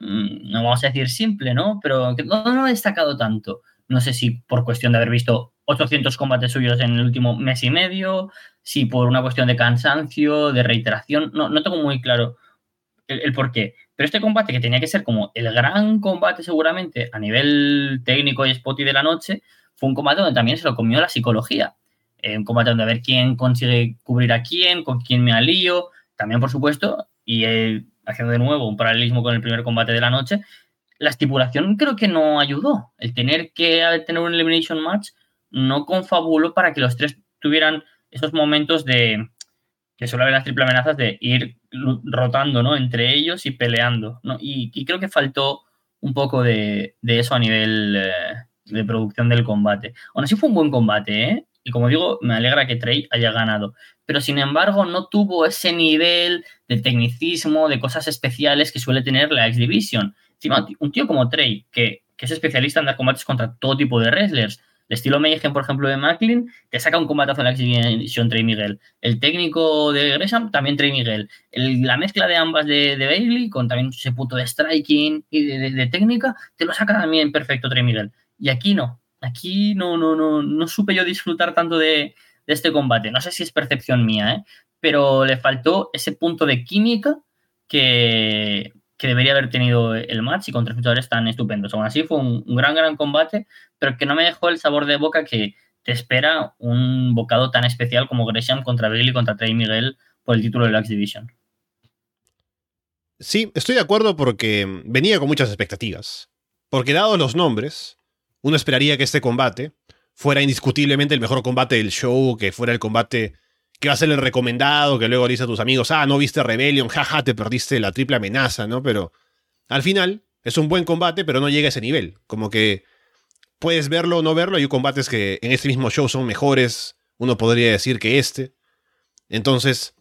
mm, no vamos a decir simple, ¿no? Pero no, no ha destacado tanto. No sé si por cuestión de haber visto 800 combates suyos en el último mes y medio, si por una cuestión de cansancio, de reiteración, no, no tengo muy claro el, el por qué. Pero este combate, que tenía que ser como el gran combate seguramente a nivel técnico y spotty de la noche, fue un combate donde también se lo comió la psicología. Eh, un combate donde a ver quién consigue cubrir a quién, con quién me alío. También, por supuesto, y eh, haciendo de nuevo un paralelismo con el primer combate de la noche, la estipulación creo que no ayudó. El tener que tener un elimination match no confabuló para que los tres tuvieran esos momentos de que suele haber las triple amenazas de ir rotando ¿no? entre ellos y peleando. ¿no? Y, creo que faltó un poco de, eso a nivel eh, de producción del combate. Aún así fue un buen combate, ¿eh? Y como digo, me alegra que Trey haya ganado. Pero sin embargo, no tuvo ese nivel de tecnicismo, de cosas especiales que suele tener la X Division. un tío como Trey, que, es especialista en dar combates contra todo tipo de wrestlers, el estilo Mayhem, por ejemplo, de Macklin, te saca un combatazo en la exhibición Trey Miguel. El técnico de Gresham, también Trey Miguel. la mezcla de ambas de, Bailey, con también ese punto de striking y de, técnica, te lo saca también perfecto Trey Miguel. Y aquí no. Aquí no, no, no, no supe yo disfrutar tanto de, este combate. No sé si es percepción mía, ¿eh? pero le faltó ese punto de química que, que debería haber tenido el match y con tres luchadores tan estupendos. Aún así fue un, gran, gran combate, pero que no me dejó el sabor de boca que te espera un bocado tan especial como Gresham contra Bailey contra Trey Miguel por el título de la X Division. Sí, estoy de acuerdo porque venía con muchas expectativas. Porque dados los nombres, uno esperaría que este combate fuera indiscutiblemente el mejor combate del show, que fuera el combate que va a ser el recomendado, que luego dice a tus amigos, ah, no viste Rebellion, jaja, te perdiste la triple amenaza, ¿no? Pero al final es un buen combate, pero no llega a ese nivel. Como que puedes verlo o no verlo, hay combates que en este mismo show son mejores, uno podría decir que este. Entonces,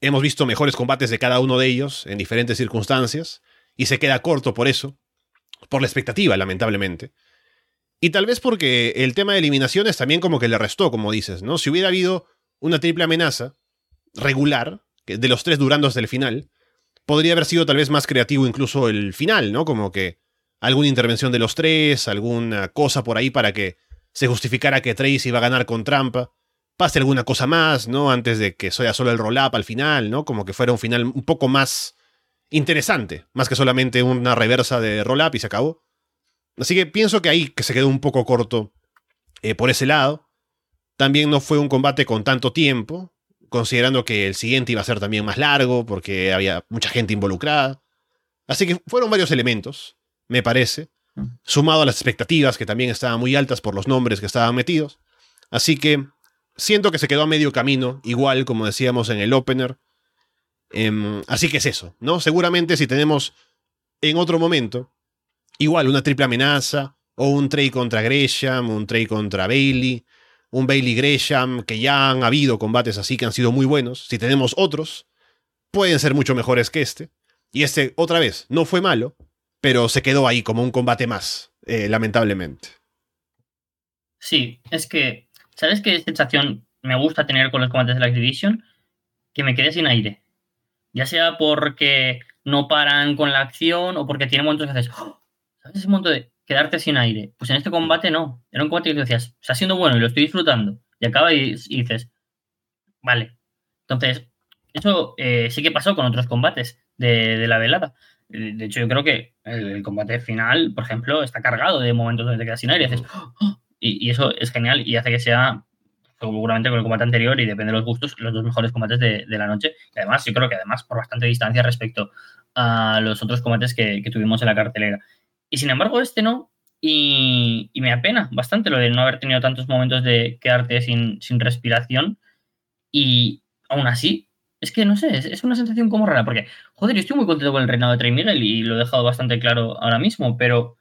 hemos visto mejores combates de cada uno de ellos en diferentes circunstancias, y se queda corto por eso, por la expectativa, lamentablemente. Y tal vez porque el tema de eliminaciones también como que le restó, como dices, ¿no? Si hubiera habido una triple amenaza regular, de los tres durando hasta el final, podría haber sido tal vez más creativo incluso el final, ¿no? Como que alguna intervención de los tres, alguna cosa por ahí para que se justificara que Trace iba a ganar con trampa. Pase alguna cosa más, ¿no? Antes de que sea solo el roll-up al final, ¿no? Como que fuera un final un poco más interesante, más que solamente una reversa de roll-up y se acabó. Así que pienso que ahí que se quedó un poco corto eh, por ese lado. También no fue un combate con tanto tiempo, considerando que el siguiente iba a ser también más largo porque había mucha gente involucrada. Así que fueron varios elementos, me parece, sumado a las expectativas que también estaban muy altas por los nombres que estaban metidos. Así que siento que se quedó a medio camino, igual como decíamos en el opener. Em, así que es eso, ¿no? Seguramente si tenemos en otro momento, igual una triple amenaza, o un trade contra Gresham, un trade contra Bailey, un Bailey Gresham, que ya han habido combates así que han sido muy buenos. Si tenemos otros, pueden ser mucho mejores que este. Y este, otra vez, no fue malo, pero se quedó ahí como un combate más, eh, lamentablemente. Sí, es que, ¿sabes qué sensación me gusta tener con los combates de la Division? Que me quede sin aire. Ya sea porque no paran con la acción o porque tienen momentos que haces, ¡Oh! ¿Sabes ese momento de quedarte sin aire. Pues en este combate no. Era un combate que decías, está siendo bueno y lo estoy disfrutando. Y acaba y, dices, vale. Entonces, eso eh, sí que pasó con otros combates de, la velada. De hecho, yo creo que el, combate final, por ejemplo, está cargado de momentos donde te quedas sin aire y haces, ¡Oh! y, eso es genial y hace que sea seguramente con el combate anterior y depende de los gustos, los dos mejores combates de, la noche. Y además, yo creo que además por bastante distancia respecto a los otros combates que tuvimos en la cartelera. Y sin embargo, este no. Y, me apena bastante lo de no haber tenido tantos momentos de quedarte sin, sin respiración. Y aún así, es que no sé, es, una sensación como rara, porque, joder, yo estoy muy contento con el reinado de Trey Miguel y lo he dejado bastante claro ahora mismo, pero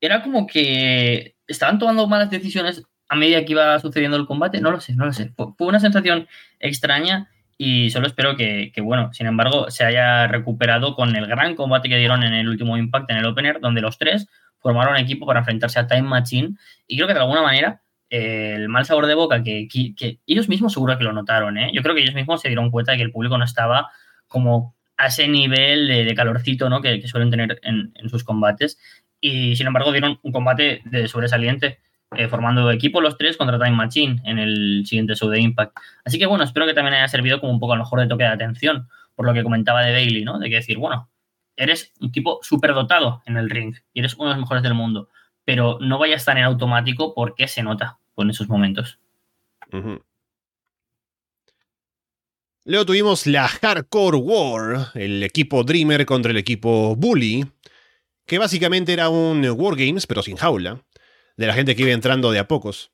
era como que estaban tomando malas decisiones a medida que iba sucediendo el combate, no lo sé, no lo sé. Fue, una sensación extraña y solo espero que, bueno, sin embargo, se haya recuperado con el gran combate que dieron en el último Impact, en el Opener, donde los tres formaron equipo para enfrentarse a Time Machine y creo que de alguna manera eh, el mal sabor de boca que, ellos mismos seguro que lo notaron, ¿eh? yo creo que ellos mismos se dieron cuenta de que el público no estaba como a ese nivel de, calorcito ¿no? que, suelen tener en, sus combates y sin embargo dieron un combate de sobresaliente. Eh, formando equipo los tres contra Time Machine en el siguiente show de Impact. Así que bueno, espero que también haya servido como un poco a lo mejor de toque de atención, por lo que comentaba de Bailey, ¿no? De que decir, bueno, eres un tipo súper dotado en el ring y eres uno de los mejores del mundo, pero no vaya a estar en automático porque se nota con esos momentos. Luego tuvimos la Hardcore War, el equipo Dreamer contra el equipo Bully, que básicamente era un Wargames, pero sin jaula, de la gente que iba entrando de a pocos.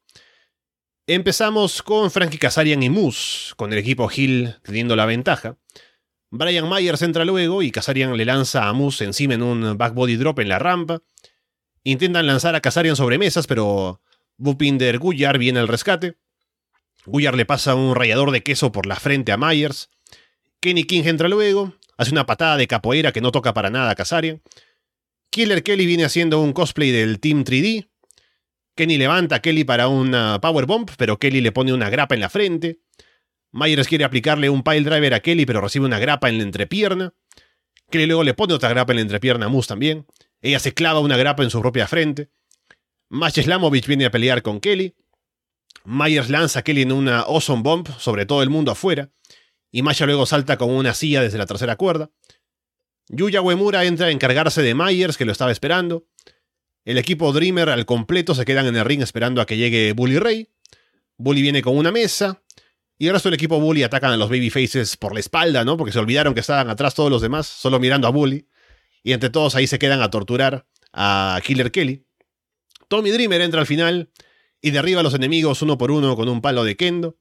Empezamos con Frankie Kazarian y Moose, con el equipo Hill teniendo la ventaja. Brian Myers entra luego y Kazarian le lanza a Moose encima en un backbody drop en la rampa. Intentan lanzar a Kazarian sobre mesas, pero Bupinder Guyar viene al rescate. Guyar le pasa un rallador de queso por la frente a Myers. Kenny King entra luego, hace una patada de capoeira que no toca para nada a Kazarian. Killer Kelly viene haciendo un cosplay del Team 3D. Kenny levanta a Kelly para una powerbomb, pero Kelly le pone una grapa en la frente. Myers quiere aplicarle un pile driver a Kelly, pero recibe una grapa en la entrepierna. Kelly luego le pone otra grapa en la entrepierna a Moose también. Ella se clava una grapa en su propia frente. Mash Slamovich viene a pelear con Kelly. Myers lanza a Kelly en una Awesome Bomb sobre todo el mundo afuera. Y Masha luego salta con una silla desde la tercera cuerda. Yuya Uemura entra a encargarse de Myers, que lo estaba esperando. El equipo Dreamer al completo se quedan en el ring esperando a que llegue Bully Ray. Bully viene con una mesa. Y el resto del equipo Bully atacan a los Babyfaces por la espalda, ¿no? Porque se olvidaron que estaban atrás todos los demás, solo mirando a Bully. Y entre todos ahí se quedan a torturar a Killer Kelly. Tommy Dreamer entra al final y derriba a los enemigos uno por uno con un palo de kendo.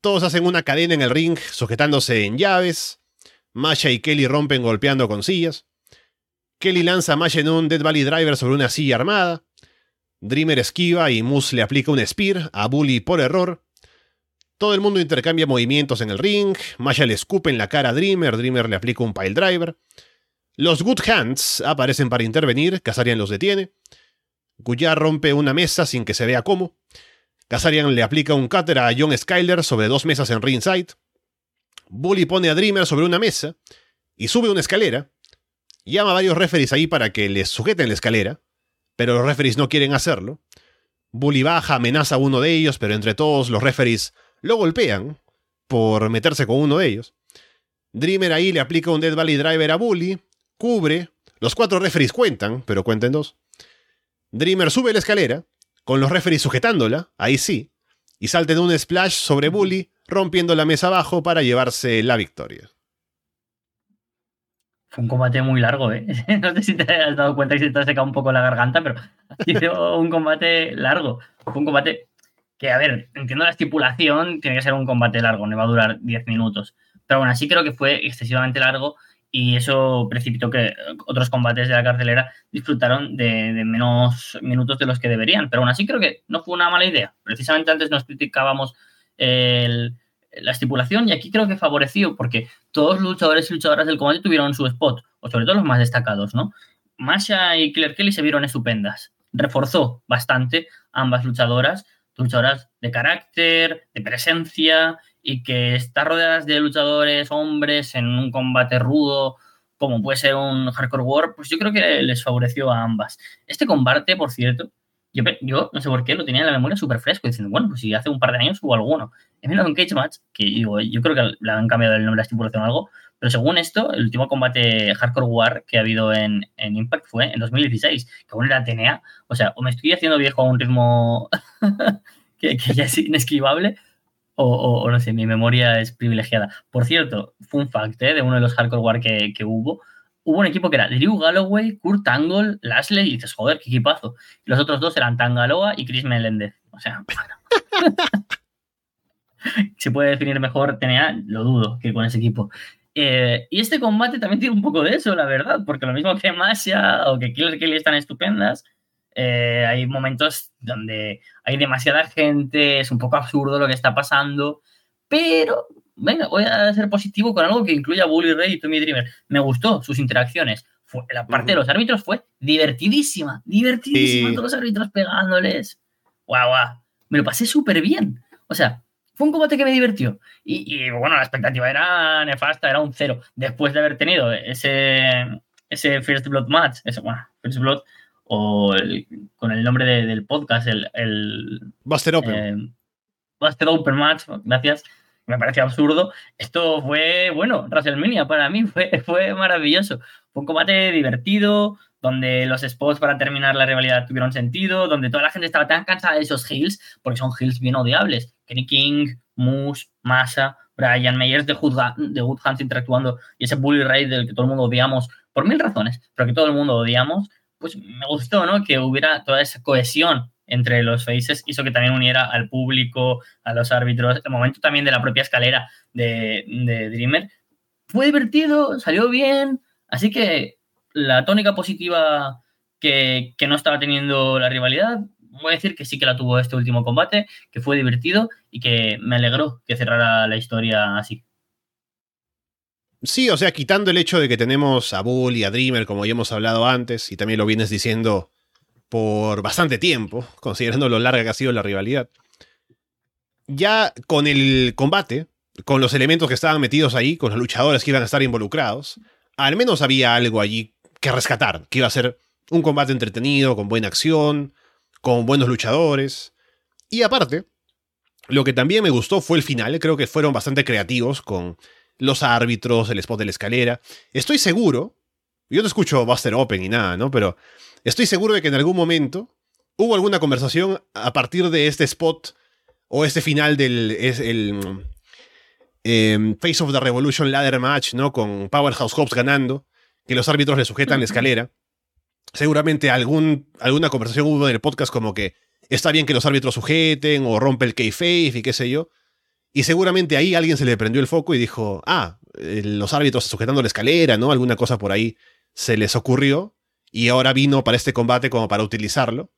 Todos hacen una cadena en el ring, sujetándose en llaves. Masha y Kelly rompen golpeando con sillas. Kelly lanza a Masha en un Dead Valley Driver sobre una silla armada. Dreamer esquiva y Moose le aplica un Spear a Bully por error. Todo el mundo intercambia movimientos en el ring. Masha le escupe en la cara a Dreamer. Dreamer le aplica un pile driver. Los Good Hands aparecen para intervenir. Kazarian los detiene. Guyar rompe una mesa sin que se vea cómo. Kazarian le aplica un cutter a John Skyler sobre dos mesas en ringside. Bully pone a Dreamer sobre una mesa y sube una escalera. Llama a varios referees ahí para que les sujeten la escalera, pero los referees no quieren hacerlo. Bully baja, amenaza a uno de ellos, pero entre todos los referees lo golpean por meterse con uno de ellos. Dreamer ahí le aplica un Dead Valley Driver a Bully, cubre, los cuatro referees cuentan, pero cuenten dos. Dreamer sube la escalera, con los referees sujetándola, ahí sí, y salta de un splash sobre Bully, rompiendo la mesa abajo para llevarse la victoria. Fue un combate muy largo, ¿eh? [laughs] No sé si te has dado cuenta que se te ha secado un poco la garganta, pero ha sido un combate largo. Fue un combate que, a ver, entiendo la estipulación, tiene que ser un combate largo, no va a durar 10 minutos. Pero bueno, así creo que fue excesivamente largo y eso precipitó que otros combates de la cartelera disfrutaron de, menos minutos de los que deberían. Pero aún así creo que no fue una mala idea. Precisamente antes nos criticábamos la estipulación y aquí creo que favoreció porque todos los luchadores y luchadoras del combate tuvieron su spot, o sobre todo los más destacados, ¿no? Masha y Claire Kelly se vieron estupendas. Reforzó bastante ambas luchadoras luchadoras de carácter, de presencia y que están rodeadas de luchadores hombres en un combate rudo como puede ser un Hardcore War, pues yo creo que les favoreció a ambas. Este combate, por cierto, yo, yo no sé por qué lo tenía en la memoria súper fresco, diciendo, bueno, pues si hace un par de años hubo alguno. He mirado un Cage Match, que digo, yo creo que le han cambiado el nombre de la estipulación o algo, pero según esto, el último combate Hardcore War que ha habido en, Impact fue en 2016, que aún era TNA. O sea, o me estoy haciendo viejo a un ritmo [laughs] que, ya es inesquivable, o, no sé, mi memoria es privilegiada. Por cierto, fun fact ¿eh? de uno de los Hardcore War que, hubo, hubo un equipo que era Drew Galloway, Kurt Angle, Lashley, y dices, joder, qué equipazo. Y los otros dos eran Tangaloa y Chris Melendez. O sea, [laughs] se puede definir mejor TNA, lo dudo, que con ese equipo. Eh, y este combate también tiene un poco de eso, la verdad, porque lo mismo que Masha o que Killer Kelly están estupendas, Eh, hay momentos donde hay demasiada gente, es un poco absurdo lo que está pasando, pero venga, voy a ser positivo con algo que incluya a Bully Ray y Tommy Dreamer. Me gustó sus interacciones. la parte de los árbitros fue divertidísima, divertidísima, todos los árbitros pegándoles. Guau, guau. Me lo pasé súper bien. O sea, fue un combate que me divirtió. Y, bueno, la expectativa era nefasta, era un cero. Después de haber tenido ese, ese First Blood match, ese, bueno, First Blood, o con el nombre del podcast, el, el Buster Open. Eh, Buster Open Match, gracias. Me parece absurdo. Esto fue, bueno, WrestleMania para mí [laughs] fue, fue maravilloso. Fue un combate divertido, donde los spots para terminar la rivalidad tuvieron sentido, donde toda la gente estaba tan cansada de esos heels, porque son heels bien odiables. Kenny King, Moose, Massa, Brian Meyers de, Good, de Good Hands interactuando y ese Bully Ray del que todo el mundo odiamos por mil razones, pero que todo el mundo odiamos, pues me gustó, ¿no? Que hubiera toda esa cohesión entre los faces, hizo que también uniera al público, a los árbitros, el momento también de la propia escalera de, de Dreamer. Fue divertido, salió bien, así que la tónica positiva que, no estaba teniendo la rivalidad, voy a decir que sí que la tuvo este último combate, que fue divertido y que me alegró que cerrara la historia así. Sí, o sea, quitando el hecho de que tenemos a Bull y a Dreamer, como ya hemos hablado antes, y también lo vienes diciendo por bastante tiempo, considerando lo larga que ha sido la rivalidad. Ya con el combate, con los elementos que estaban metidos ahí, con los luchadores que iban a estar involucrados, al menos había algo allí que rescatar, que iba a ser un combate entretenido, con buena acción, con buenos luchadores. Y aparte, lo que también me gustó fue el final, creo que fueron bastante creativos con los árbitros, el spot de la escalera. Estoy seguro, yo no escucho Buster Open y nada, ¿no? Pero estoy seguro de que en algún momento hubo alguna conversación a partir de este spot o este final del es el, em, Face of the Revolution Ladder Match, ¿no? Con Powerhouse Hobbs ganando que los árbitros le sujetan la escalera. Seguramente algún, alguna conversación hubo en el podcast como que está bien que los árbitros sujeten o rompe el kayfabe y qué sé yo. Y seguramente ahí alguien se le prendió el foco y dijo, ah, eh, los árbitros sujetando la escalera, ¿no? Alguna cosa por ahí se les ocurrió y ahora vino para este combate como para utilizarlo.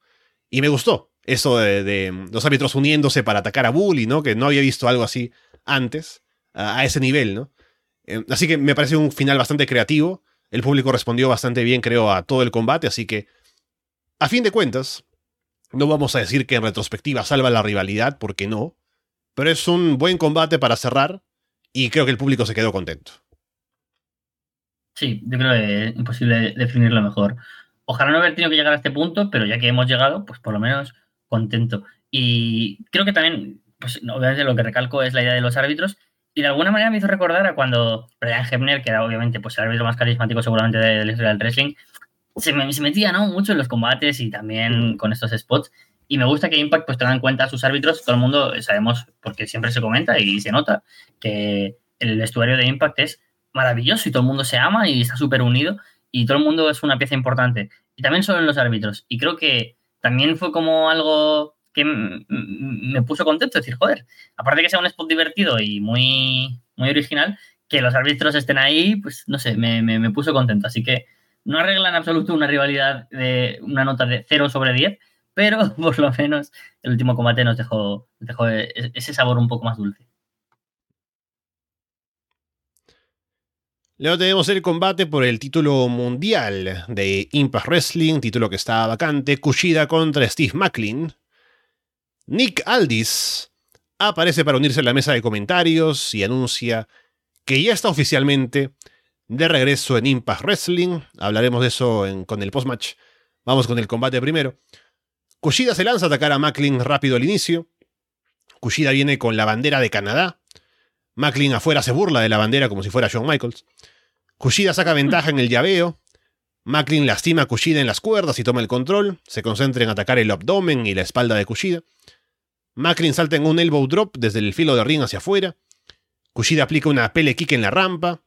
Y me gustó eso de, los árbitros uniéndose para atacar a Bully, ¿no? Que no había visto algo así antes, a, a ese nivel, ¿no? Eh, así que me parece un final bastante creativo. El público respondió bastante bien, creo, a todo el combate, así que, a fin de cuentas, no vamos a decir que en retrospectiva salva la rivalidad, porque no, pero es un buen combate para cerrar y creo que el público se quedó contento. Sí, yo creo que es imposible definirlo mejor. Ojalá no haber tenido que llegar a este punto, pero ya que hemos llegado, pues por lo menos contento. Y creo que también, pues obviamente lo que recalco es la idea de los árbitros y de alguna manera me hizo recordar a cuando Brian Hebner, que era obviamente pues, el árbitro más carismático seguramente de, la historia del wrestling, se, metía ¿no? mucho en los combates y también con estos spots. Y me gusta que Impact pues tenga en cuenta a sus árbitros. Todo el mundo sabemos, porque siempre se comenta y se nota, que el vestuario de Impact es maravilloso y todo el mundo se ama y está súper unido y todo el mundo es una pieza importante. Y también son los árbitros. Y creo que también fue como algo que me puso contento, decir, joder, aparte de que sea un spot divertido y muy, muy original, que los árbitros estén ahí, pues no sé, me, me, puso contento. Así que no arregla en absoluto una rivalidad de una nota de 0 sobre 10, pero [laughs] por lo menos el último combate nos dejó, dejó ese sabor un poco más dulce. Luego tenemos el combate por el título mundial de Impact Wrestling, título que está vacante, Kushida contra Steve Macklin. Nick Aldis aparece para unirse a la mesa de comentarios y anuncia que ya está oficialmente de regreso en Impact Wrestling. Hablaremos de eso con el postmatch. Vamos con el combate primero. Kushida se lanza a atacar a Macklin rápido al inicio. Kushida viene con la bandera de Canadá. Macklin afuera se burla de la bandera como si fuera Shawn Michaels. Kushida saca ventaja en el llaveo. Macklin lastima a Kushida en las cuerdas y toma el control. Se concentra en atacar el abdomen y la espalda de Kushida. Macklin salta en un elbow drop desde el filo de ring hacia afuera. Kushida aplica una pele kick en la rampa,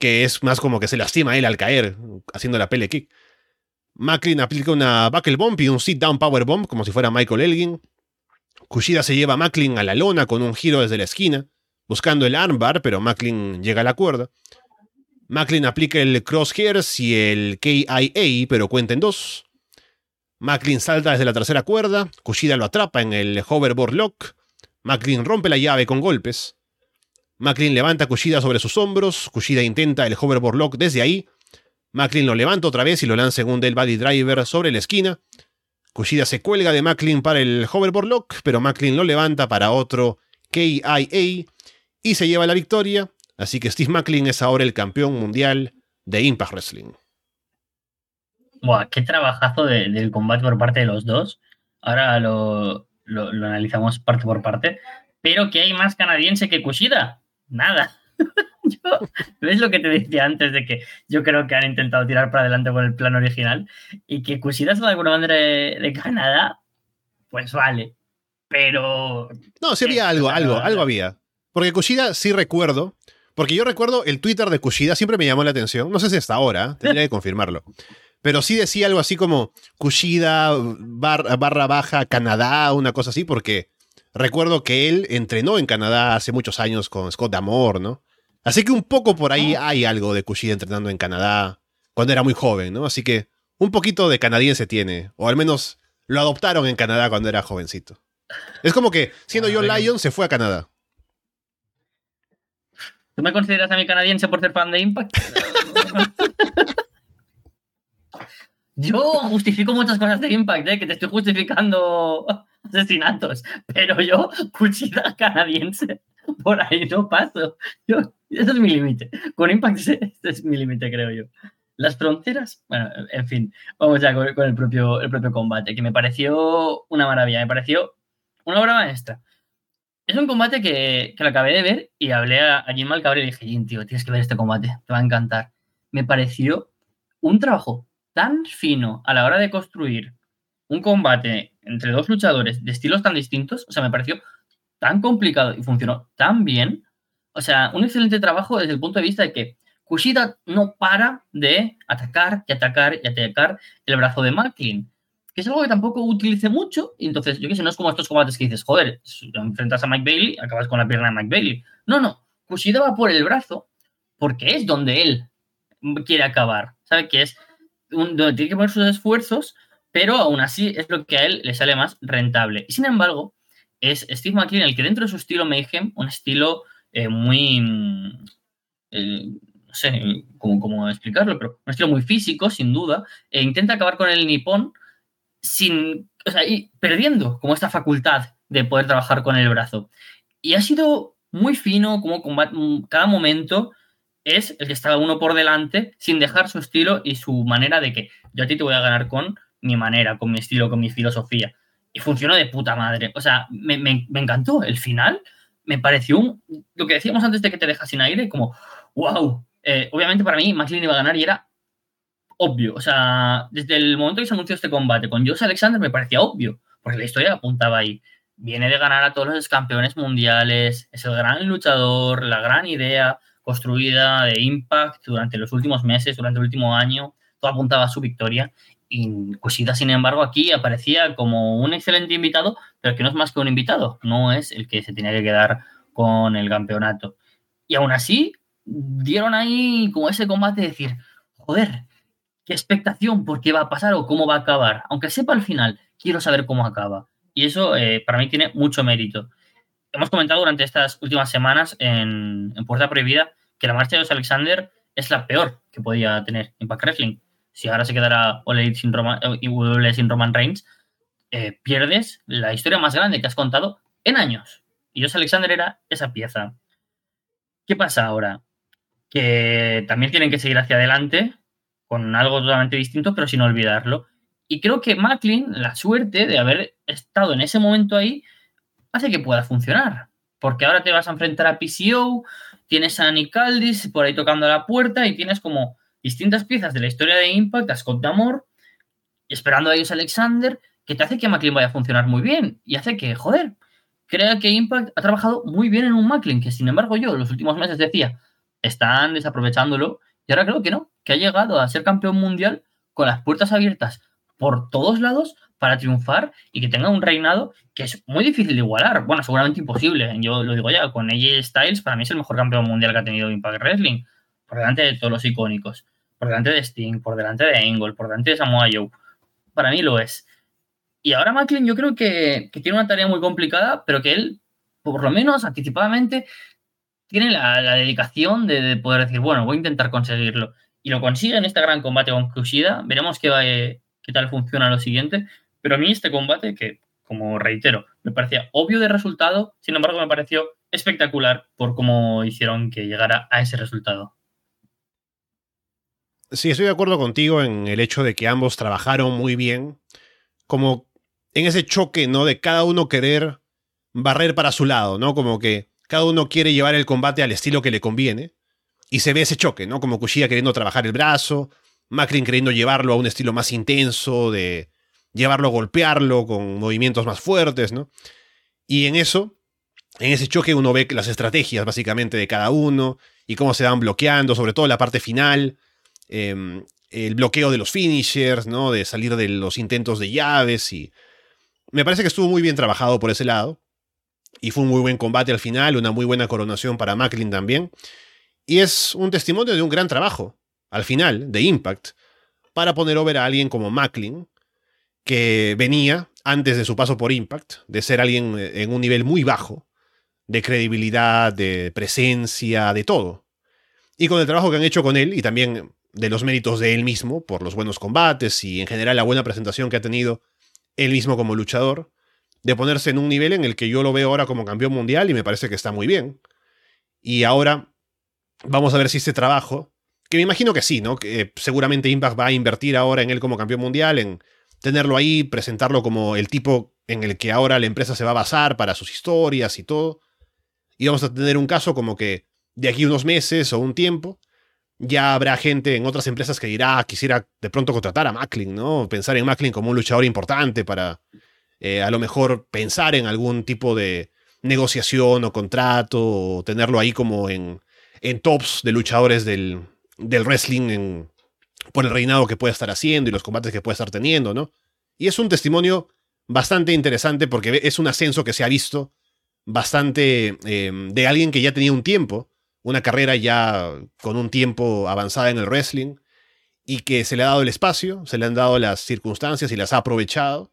que es más como que se lastima él al caer, haciendo la pele kick. Macklin aplica una buckle bomb y un sit down power bomb, como si fuera Michael Elgin. Kushida se lleva a Macklin a la lona con un giro desde la esquina, buscando el armbar, pero Macklin llega a la cuerda. Macklin aplica el crosshairs y el KIA, pero cuenta en dos. Macklin salta desde la tercera cuerda, Kushida lo atrapa en el hoverboard lock, Macklin rompe la llave con golpes, Macklin levanta a Kushida sobre sus hombros, Kushida intenta el hoverboard lock desde ahí, Macklin lo levanta otra vez y lo lanza en un del body driver sobre la esquina, Kushida se cuelga de Macklin para el hoverboard lock, pero Macklin lo levanta para otro KIA y se lleva la victoria, así que Steve Macklin es ahora el campeón mundial de Impact Wrestling. Buah, qué trabajazo del combate por parte de los dos. Ahora lo, analizamos parte por parte. Pero que hay más canadiense que Kushida. Nada. [laughs] ¿Ves lo que te decía antes de que yo creo que han intentado tirar para adelante con el plan original? Y que Kushida es de alguna manera de, Canadá, pues vale. Pero. No, sí había algo, algo, algo había. Porque Kushida sí recuerdo. Porque yo recuerdo el Twitter de Kushida, siempre me llamó la atención. No sé si hasta ahora, [laughs] tendría que confirmarlo pero sí decía algo así como Kushida barra baja Canadá, una cosa así, porque recuerdo que él entrenó en Canadá hace muchos años con Scott Damore, ¿no? Así que un poco por ahí ah. hay algo de Kushida entrenando en Canadá cuando era muy joven, ¿no? Así que un poquito de canadiense tiene, o al menos lo adoptaron en Canadá cuando era jovencito. Es como que siendo John Lyon se fue a Canadá. ¿Tú me consideras a mí canadiense por ser fan de Impact? [laughs] Yo justifico muchas cosas de Impact, ¿eh? que te estoy justificando asesinatos, pero yo, cuchilla canadiense, por ahí no paso. Yo, ese es mi límite. Con Impact ese, es mi límite, creo yo. Las fronteras, bueno, en fin, vamos ya con, el, propio, el propio combate, que me pareció una maravilla, me pareció una obra maestra. Es un combate que, que lo acabé de ver y hablé a, Jim Malcabre y le dije, Jim, tío, tienes que ver este combate, te va a encantar. Me pareció un trabajo tan fino a la hora de construir un combate entre dos luchadores de estilos tan distintos, o sea, me pareció tan complicado y funcionó tan bien. O sea, un excelente trabajo desde el punto de vista de que Kushida no para de atacar y atacar y atacar el brazo de Macklin, que es algo que tampoco utilice mucho. Y entonces, yo qué sé, no es como estos combates que dices, joder, enfrentas a Mike Bailey, acabas con la pierna de Mike Bailey. No, no, Kushida va por el brazo porque es donde él quiere acabar. ¿Sabe? Que es donde tiene que poner sus esfuerzos, pero aún así es lo que a él le sale más rentable. Y sin embargo, es Steve McLean el que dentro de su estilo Mayhem, un estilo eh, muy, mm, eh, no sé cómo, explicarlo, pero un estilo muy físico, sin duda, e intenta acabar con el nipón sin, o sea, y perdiendo como esta facultad de poder trabajar con el brazo. Y ha sido muy fino, como cada momento es el que estaba uno por delante sin dejar su estilo y su manera de que yo a ti te voy a ganar con mi manera, con mi estilo, con mi filosofía. Y funcionó de puta madre. O sea, me, encantó. El final me pareció un, lo que decíamos antes de que te dejas sin aire, como, wow. Eh, obviamente para mí McLean iba a ganar y era obvio. O sea, desde el momento que se anunció este combate con Josh Alexander me parecía obvio, porque la historia apuntaba ahí. Viene de ganar a todos los campeones mundiales, es el gran luchador, la gran idea, construida de Impact durante los últimos meses, durante el último año, todo apuntaba a su victoria. Y Kushida, sin embargo, aquí aparecía como un excelente invitado, pero que no es más que un invitado, no es el que se tenía que quedar con el campeonato. Y aún así, dieron ahí como ese combate de decir, joder, qué expectación por qué va a pasar o cómo va a acabar. Aunque sepa al final, quiero saber cómo acaba. Y eso eh, para mí tiene mucho mérito hemos comentado durante estas últimas semanas en, Puerta Prohibida que la marcha de Alexander es la peor que podía tener Impact Wrestling. Si ahora se quedara Ole sin Roman, eh, sin Roman Reigns, eh, pierdes la historia más grande que has contado en años. Y Josh Alexander era esa pieza. ¿Qué pasa ahora? Que también tienen que seguir hacia adelante con algo totalmente distinto, pero sin olvidarlo. Y creo que Macklin, la suerte de haber estado en ese momento ahí, hace que pueda funcionar. Porque ahora te vas a enfrentar a PCO, tienes a Nick Aldis por ahí tocando la puerta y tienes como distintas piezas de la historia de Impact, a Scott Damore, esperando a ellos Alexander, que te hace que McLean vaya a funcionar muy bien y hace que, joder, crea que Impact ha trabajado muy bien en un McLean, que sin embargo yo los últimos meses decía, están desaprovechándolo ahora creo que no, que ha llegado a ser campeón mundial con las puertas abiertas por todos lados para triunfar y que tenga un reinado que es muy difícil de igualar. Bueno, seguramente imposible. Yo lo digo ya, con AJ Styles para mí es el mejor campeón mundial que ha tenido Impact Wrestling. Por delante de todos los icónicos. Por delante de Sting, por delante de Angle, por delante de Samoa Joe. Para mí lo es. Y ahora Macklin yo creo que, que, tiene una tarea muy complicada, pero que él, por lo menos anticipadamente, tiene la, dedicación de, de, poder decir, bueno, voy a intentar conseguirlo. Y lo consigue en este gran combate con Kushida. Veremos qué, qué tal funciona lo siguiente. Pero a mí este combate, que como reitero, me parecía obvio de resultado, sin embargo me pareció espectacular por cómo hicieron que llegara a ese resultado. Sí, estoy de acuerdo contigo en el hecho de que ambos trabajaron muy bien, como en ese choque, ¿no? De cada uno querer barrer para su lado, ¿no? Como que cada uno quiere llevar el combate al estilo que le conviene. Y se ve ese choque, ¿no? Como Kushida queriendo trabajar el brazo, Macrin queriendo llevarlo a un estilo más intenso, de llevarlo a golpearlo con movimientos más fuertes, ¿no? Y en eso, en ese choque uno ve las estrategias básicamente de cada uno y cómo se van bloqueando, sobre todo la parte final, eh, el bloqueo de los finishers, ¿no? De salir de los intentos de llaves y... Me parece que estuvo muy bien trabajado por ese lado. Y fue un muy buen combate al final, una muy buena coronación para Macklin también. Y es un testimonio de un gran trabajo, al final, de Impact, para poner over a alguien como Macklin, que venía, antes de su paso por Impact, de ser alguien en un nivel muy bajo, de credibilidad, de presencia, de todo. Y con el trabajo que han hecho con él, y también de los méritos de él mismo, por los buenos combates y en general la buena presentación que ha tenido él mismo como luchador, de ponerse en un nivel en el que yo lo veo ahora como campeón mundial y me parece que está muy bien. Y ahora vamos a ver si este trabajo, que me imagino que sí, ¿no? Que seguramente Impact va a invertir ahora en él como campeón mundial, en tenerlo ahí, presentarlo como el tipo en el que ahora la empresa se va a basar para sus historias y todo. Y vamos a tener un caso como que de aquí unos meses o un tiempo, ya habrá gente en otras empresas que dirá, ah, quisiera de pronto contratar a Macklin, ¿no? Pensar en Macklin como un luchador importante para eh, a lo mejor pensar en algún tipo de negociación o contrato o tenerlo ahí como en, en tops de luchadores del, del wrestling por el reinado que puede estar haciendo y los combates que puede estar teniendo, ¿no? Y es un testimonio bastante interesante porque es un ascenso que se ha visto bastante eh, de alguien que ya tenía un tiempo una carrera ya con un tiempo avanzada en el wrestling y que se le ha dado el espacio, se le han dado las circunstancias y las ha aprovechado.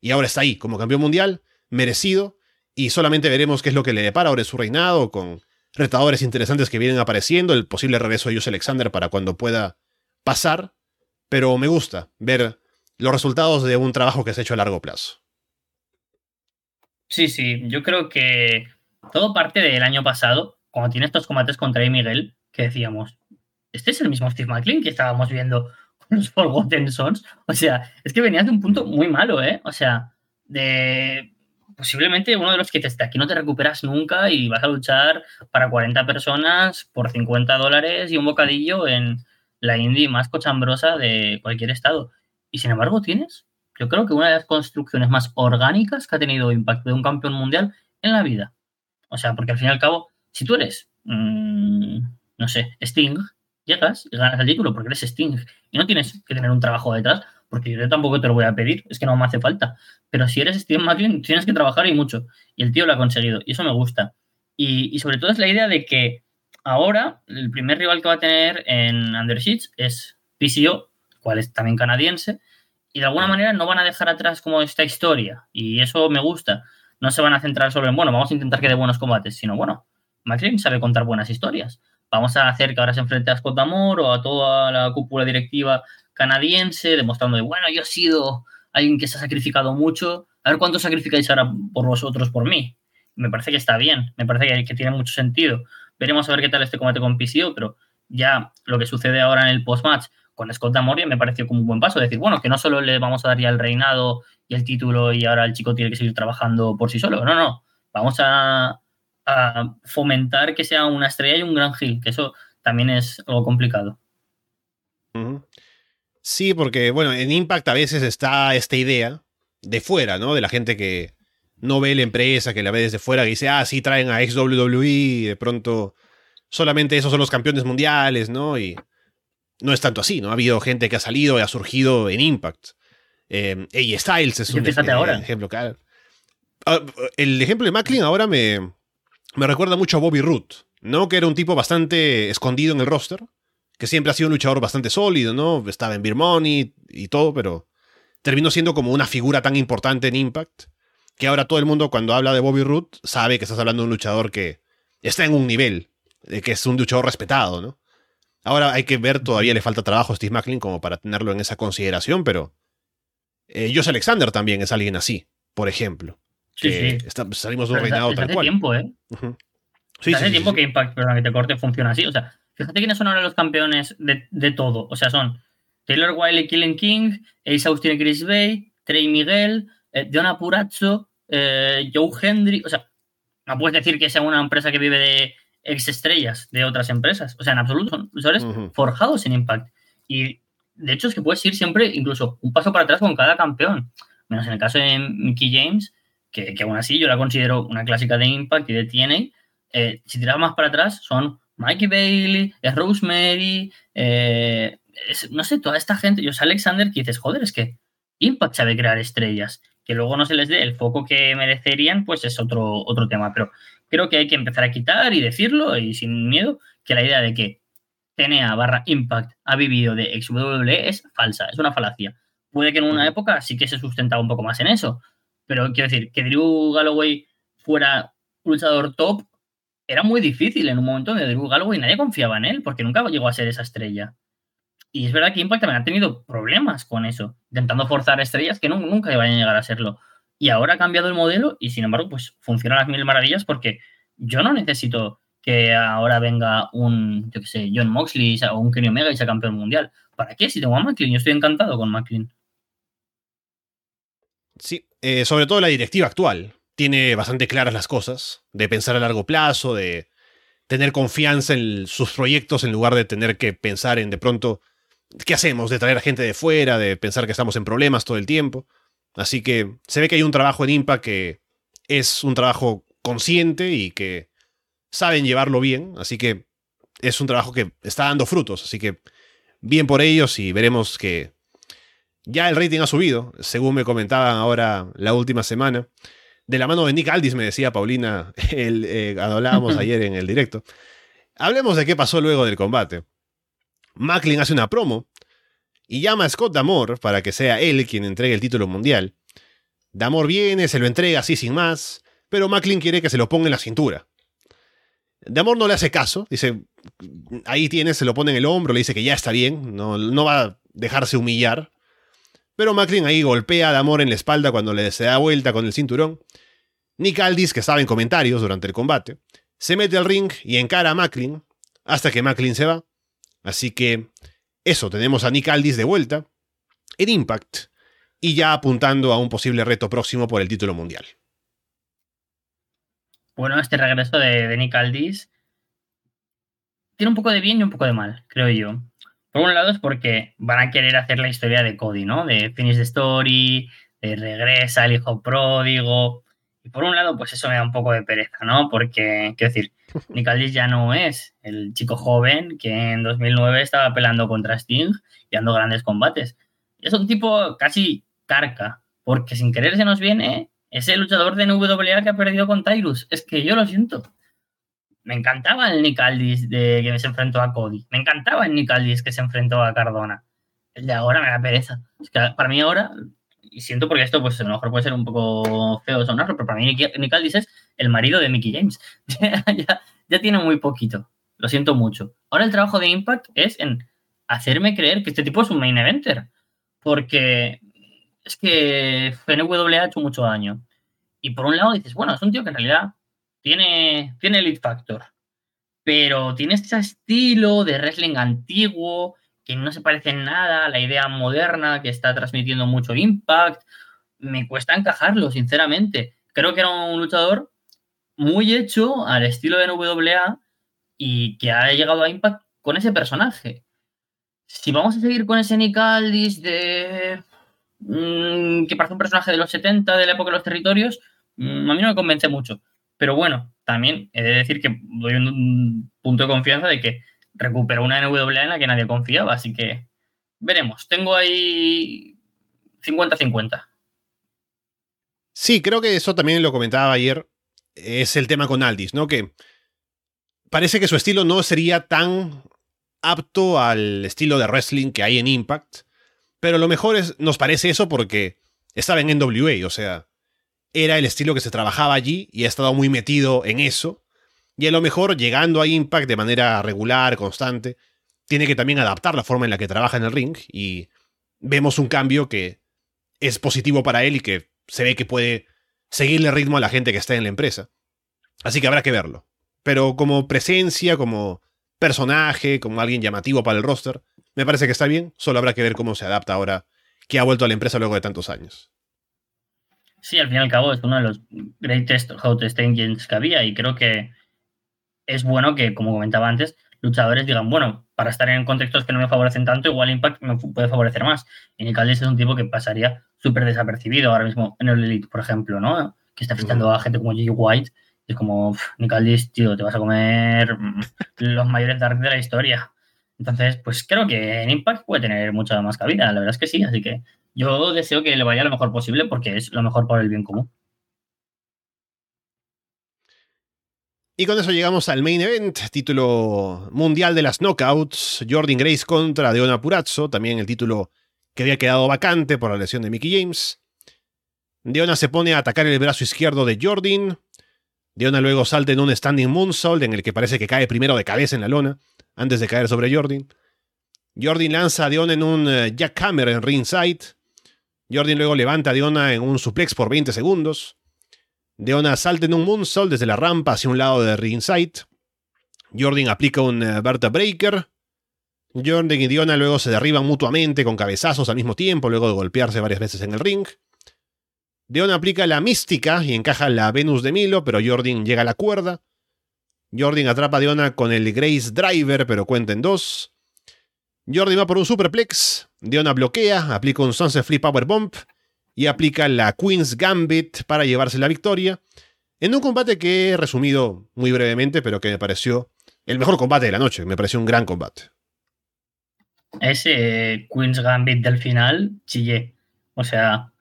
Y ahora está ahí como campeón mundial, merecido, y solamente veremos qué es lo que le depara ahora en su reinado, con retadores interesantes que vienen apareciendo, el posible regreso de Jose Alexander para cuando pueda pasar, pero me gusta ver los resultados de un trabajo que se ha hecho a largo plazo. Sí, sí, yo creo que todo parte del año pasado, cuando tiene estos combates contra. Miguel, que decíamos, este es el mismo Steve McLean que estábamos viendo [laughs] los Forgotten Sons. O sea, es que venía de un punto muy malo, ¿eh? O sea, de posiblemente uno de los que desde aquí no te recuperas nunca y vas a luchar para 40 personas por 50 dólares y un bocadillo en la indie más cochambrosa de cualquier estado. Y sin embargo tienes, yo creo que una de las construcciones más orgánicas que ha tenido impacto de un campeón mundial en la vida. O sea, porque al fin y al cabo si tú eres, mmm, no sé, Sting, llegas y ganas el título porque eres Sting y no tienes que tener un trabajo detrás, porque yo tampoco te lo voy a pedir, es que no me hace falta. Pero si eres Steve McLean, tienes que trabajar y mucho. Y el tío lo ha conseguido, y eso me gusta. Y, y sobre todo es la idea de que ahora el primer rival que va a tener en Under es PCO, cual es también canadiense, y de alguna manera no van a dejar atrás como esta historia, y eso me gusta. No se van a centrar solo en, bueno, vamos a intentar que dé buenos combates, sino, bueno, McLean sabe contar buenas historias. Vamos a hacer que ahora se enfrente a Scott Amor o a toda la cúpula directiva canadiense, demostrando de, bueno, yo he sido alguien que se ha sacrificado mucho. A ver cuánto sacrificáis ahora por vosotros, por mí. Me parece que está bien, me parece que, tiene mucho sentido. Veremos a ver qué tal este combate con PCO, pero ya lo que sucede ahora en el post-match con Scott Amoria me pareció como un buen paso. Decir, bueno, que no solo le vamos a dar ya el reinado y el título y ahora el chico tiene que seguir trabajando por sí solo. No, no. Vamos a, a fomentar que sea una estrella y un gran heel, que eso también es algo complicado. Sí, porque bueno, en Impact a veces está esta idea de fuera, ¿no? De la gente que no ve la empresa, que la ve desde fuera, que dice, ah, sí, traen a ex WWE y de pronto solamente esos son los campeones mundiales, ¿no? Y no es tanto así, ¿no? Ha habido gente que ha salido y ha surgido en Impact. Eh, Styles es un ejemplo, claro. Ah, el ejemplo de Macklin ahora me, me recuerda mucho a Bobby Root, ¿no? Que era un tipo bastante escondido en el roster, que siempre ha sido un luchador bastante sólido, ¿no? Estaba en Beer Money y todo, pero terminó siendo como una figura tan importante en Impact que ahora todo el mundo cuando habla de Bobby Root sabe que estás hablando de un luchador que está en un nivel, de que es un luchador respetado, ¿no? Ahora hay que ver, todavía le falta trabajo a Steve Macklin como para tenerlo en esa consideración, pero eh, Alexander también es alguien así, por ejemplo. Sí, sí. salimos de un reinado tal hace tiempo, ¿eh? sí, hace tiempo que Impact, perdón, que te corte, funciona así. O sea, fíjate quiénes son ahora los campeones de, de todo. O sea, son Taylor Wiley, Killing King, Ace Austin Chris Bay, Trey Miguel, eh, John Apurazzo, eh, Joe Hendry. O sea, no puedes decir que sea una empresa que vive de ex estrellas de otras empresas. O sea, en absoluto, son luchadores forjados en Impact. Y de hecho es que puedes ir siempre incluso un paso para atrás con cada campeón. Menos en el caso de Mickey James, que, aún así yo la considero una clásica de Impact y de TNA. Eh, si tiras más para atrás, son Mikey Bailey, Rosemary, eh, no sé, toda esta gente, yo Alexander, que dices, joder, es que Impact sabe crear estrellas. Que luego no se les dé el foco que merecerían, pues es otro, otro tema. Pero creo que hay que empezar a quitar y decirlo y sin miedo que la idea de que TNA barra Impact ha vivido de XWE es falsa, es una falacia. Puede que en una época sí que se sustentaba un poco más en eso, pero quiero decir, que Drew Galloway fuera un luchador top era muy difícil en un momento de Drew Galloway nadie confiaba en él porque nunca llegó a ser esa estrella. Y es verdad que Impact también ha tenido problemas con eso, intentando forzar estrellas que nunca iban a llegar a serlo. Y ahora ha cambiado el modelo y sin embargo, pues funciona las mil maravillas porque yo no necesito que ahora venga un, John Moxley o un Kenny Omega y sea campeón mundial. ¿Para qué? Si tengo a McLean, yo estoy encantado con McLean. Sí, eh, sobre todo la directiva actual. Tiene bastante claras las cosas, de pensar a largo plazo, de tener confianza en sus proyectos en lugar de tener que pensar en de pronto, ¿qué hacemos? De traer a gente de fuera, de pensar que estamos en problemas todo el tiempo. Así que se ve que hay un trabajo en IMPA que es un trabajo consciente y que saben llevarlo bien, así que es un trabajo que está dando frutos, así que bien por ellos y veremos que ya el rating ha subido, según me comentaban ahora la última semana. De la mano de Nick Aldis, me decía Paulina, [laughs] el, eh, hablábamos ayer en el directo. Hablemos de qué pasó luego del combate. Macklin hace una promo y llama a Scott Damore para que sea él quien entregue el título mundial. Damore viene, se lo entrega así sin más, pero Macklin quiere que se lo ponga en la cintura. Damore no le hace caso, dice, ahí tienes, se lo pone en el hombro, le dice que ya está bien, no, no va a dejarse humillar. Pero Macklin ahí golpea a Damore en la espalda cuando le se da vuelta con el cinturón. Nick Aldis, que estaba en comentarios durante el combate, se mete al ring y encara a Macklin hasta que Macklin se va. Así que eso, tenemos a Nick Aldis de vuelta en Impact y ya apuntando a un posible reto próximo por el título mundial. Bueno, este regreso de, Nick Aldis tiene un poco de bien y un poco de mal, creo yo. Por un lado es porque van a querer hacer la historia de Cody, ¿no? De finish the story, de regresa el hijo pródigo. Y por un lado, pues eso me da un poco de pereza, ¿no? Porque, quiero decir, [laughs] Nick Aldis ya no es el chico joven que en 2009 estaba peleando contra Sting y dando grandes combates. Es un tipo casi carca, porque sin querer se nos viene ese luchador de NWA que ha perdido con Tyrus. Es que yo lo siento. Me encantaba el Nick Aldis de que se enfrentó a Cody. Me encantaba el Nick Aldis que se enfrentó a Cardona. El de ahora me da pereza. Para mí ahora, y siento porque esto pues a lo mejor puede ser un poco feo sonarlo, pero para mí Nick Aldis es el marido de Mickey James. [laughs] ya, tiene muy poquito. Lo siento mucho. Ahora el trabajo de Impact es en hacerme creer que este tipo es un main eventer. Porque es que FNW ha hecho mucho daño. Y por un lado dices, bueno, es un tío que en realidad tiene, tiene Elite Factor, pero tiene este estilo de wrestling antiguo que no se parece en nada a la idea moderna que está transmitiendo mucho Impact. Me cuesta encajarlo, sinceramente. Creo que era un luchador muy hecho al estilo de NWA y que ha llegado a Impact con ese personaje. Si vamos a seguir con ese Nick Aldis de Mm, que parece un personaje de los 70 de la época de los territorios, mm, a mí no me convence mucho. Pero bueno, también he de decir que doy un, punto de confianza de que recuperó una NWA en la que nadie confiaba, así que veremos. Tengo ahí 50-50. Sí, creo que eso también lo comentaba ayer. Es el tema con Aldis, ¿no? Que parece que su estilo no sería tan apto al estilo de wrestling que hay en Impact Pero lo mejor es, nos parece eso porque estaba en NWA, o sea, era el estilo que se trabajaba allí y ha estado muy metido en eso. Y a lo mejor llegando a Impact de manera regular, constante, tiene que también adaptar la forma en la que trabaja en el ring y vemos un cambio que es positivo para él y que se ve que puede seguirle ritmo a la gente que está en la empresa. Así que habrá que verlo. Pero como presencia, como personaje, como alguien llamativo para el roster, me parece que está bien, solo habrá que ver cómo se adapta ahora que ha vuelto a la empresa luego de tantos años. Sí, al fin y al cabo es uno de los greatest hottest engines que había y creo que es bueno que, como comentaba antes, luchadores digan, bueno, para estar en contextos que no me favorecen tanto, igual Impact me puede favorecer más. Y Nick es un tipo que pasaría súper desapercibido ahora mismo en el Elite, por ejemplo, ¿no? Que está fichando a gente como J. White. Y es como, Nick tío, te vas a comer mm, los mayores dark de la historia. Entonces, pues creo que en Impact puede tener mucha más cabida, la verdad es que sí. Así que yo deseo que le vaya lo mejor posible porque es lo mejor para el bien común. Y con eso llegamos al main event, título mundial de las knockouts, Jordan Grace contra Deona Purazzo, también el título que había quedado vacante por la lesión de Mickey James. Deona se pone a atacar el brazo izquierdo de Jordan. Deona luego salta en un standing moonsault en el que parece que cae primero de cabeza en la lona, antes de caer sobre Jordan. Jordan lanza a Deona en un eh, jackhammer en ringside. Jordan luego levanta a Deona en un suplex por 20 segundos. Deona salta en un moonsault desde la rampa hacia un lado de ringside. Jordan aplica un uh, Breaker. Jordan y Diona luego se derriban mutuamente con cabezazos al mismo tiempo, luego de golpearse varias veces en el ring. Diona aplica la mística y encaja la Venus de Milo, pero Jordan llega a la cuerda. Jordan atrapa a Diona con el Grace Driver, pero cuenta en dos. Jordan va por un superplex. Diona bloquea, aplica un Sunset Flip Power Bomb y aplica la Queen's Gambit para llevarse la victoria, en un combate que he resumido muy brevemente, pero que me pareció el mejor combate de la noche, me pareció un gran combate. Ese Queen's Gambit del final, chillé. O sea,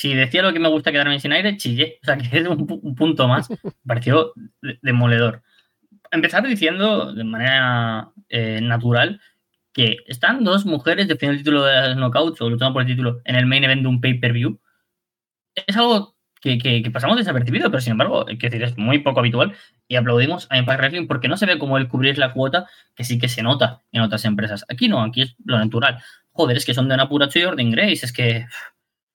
si decía lo que me gusta quedarme sin aire, chillé. O sea, [laughs] que es un, punto más. Pareció demoledor. Empezar diciendo de manera eh, natural que están dos mujeres defendiendo el título de las knockouts o luchando por el título en el main event de un pay-per-view, es algo que, pasamos desapercibido, pero sin embargo, que decir, es muy poco habitual y aplaudimos a Impact Wrestling porque no se ve como el cubrir la cuota que sí que se nota en otras empresas. Aquí no, aquí es lo natural. Joder, es que son de una pura y Jordan Grace, es que...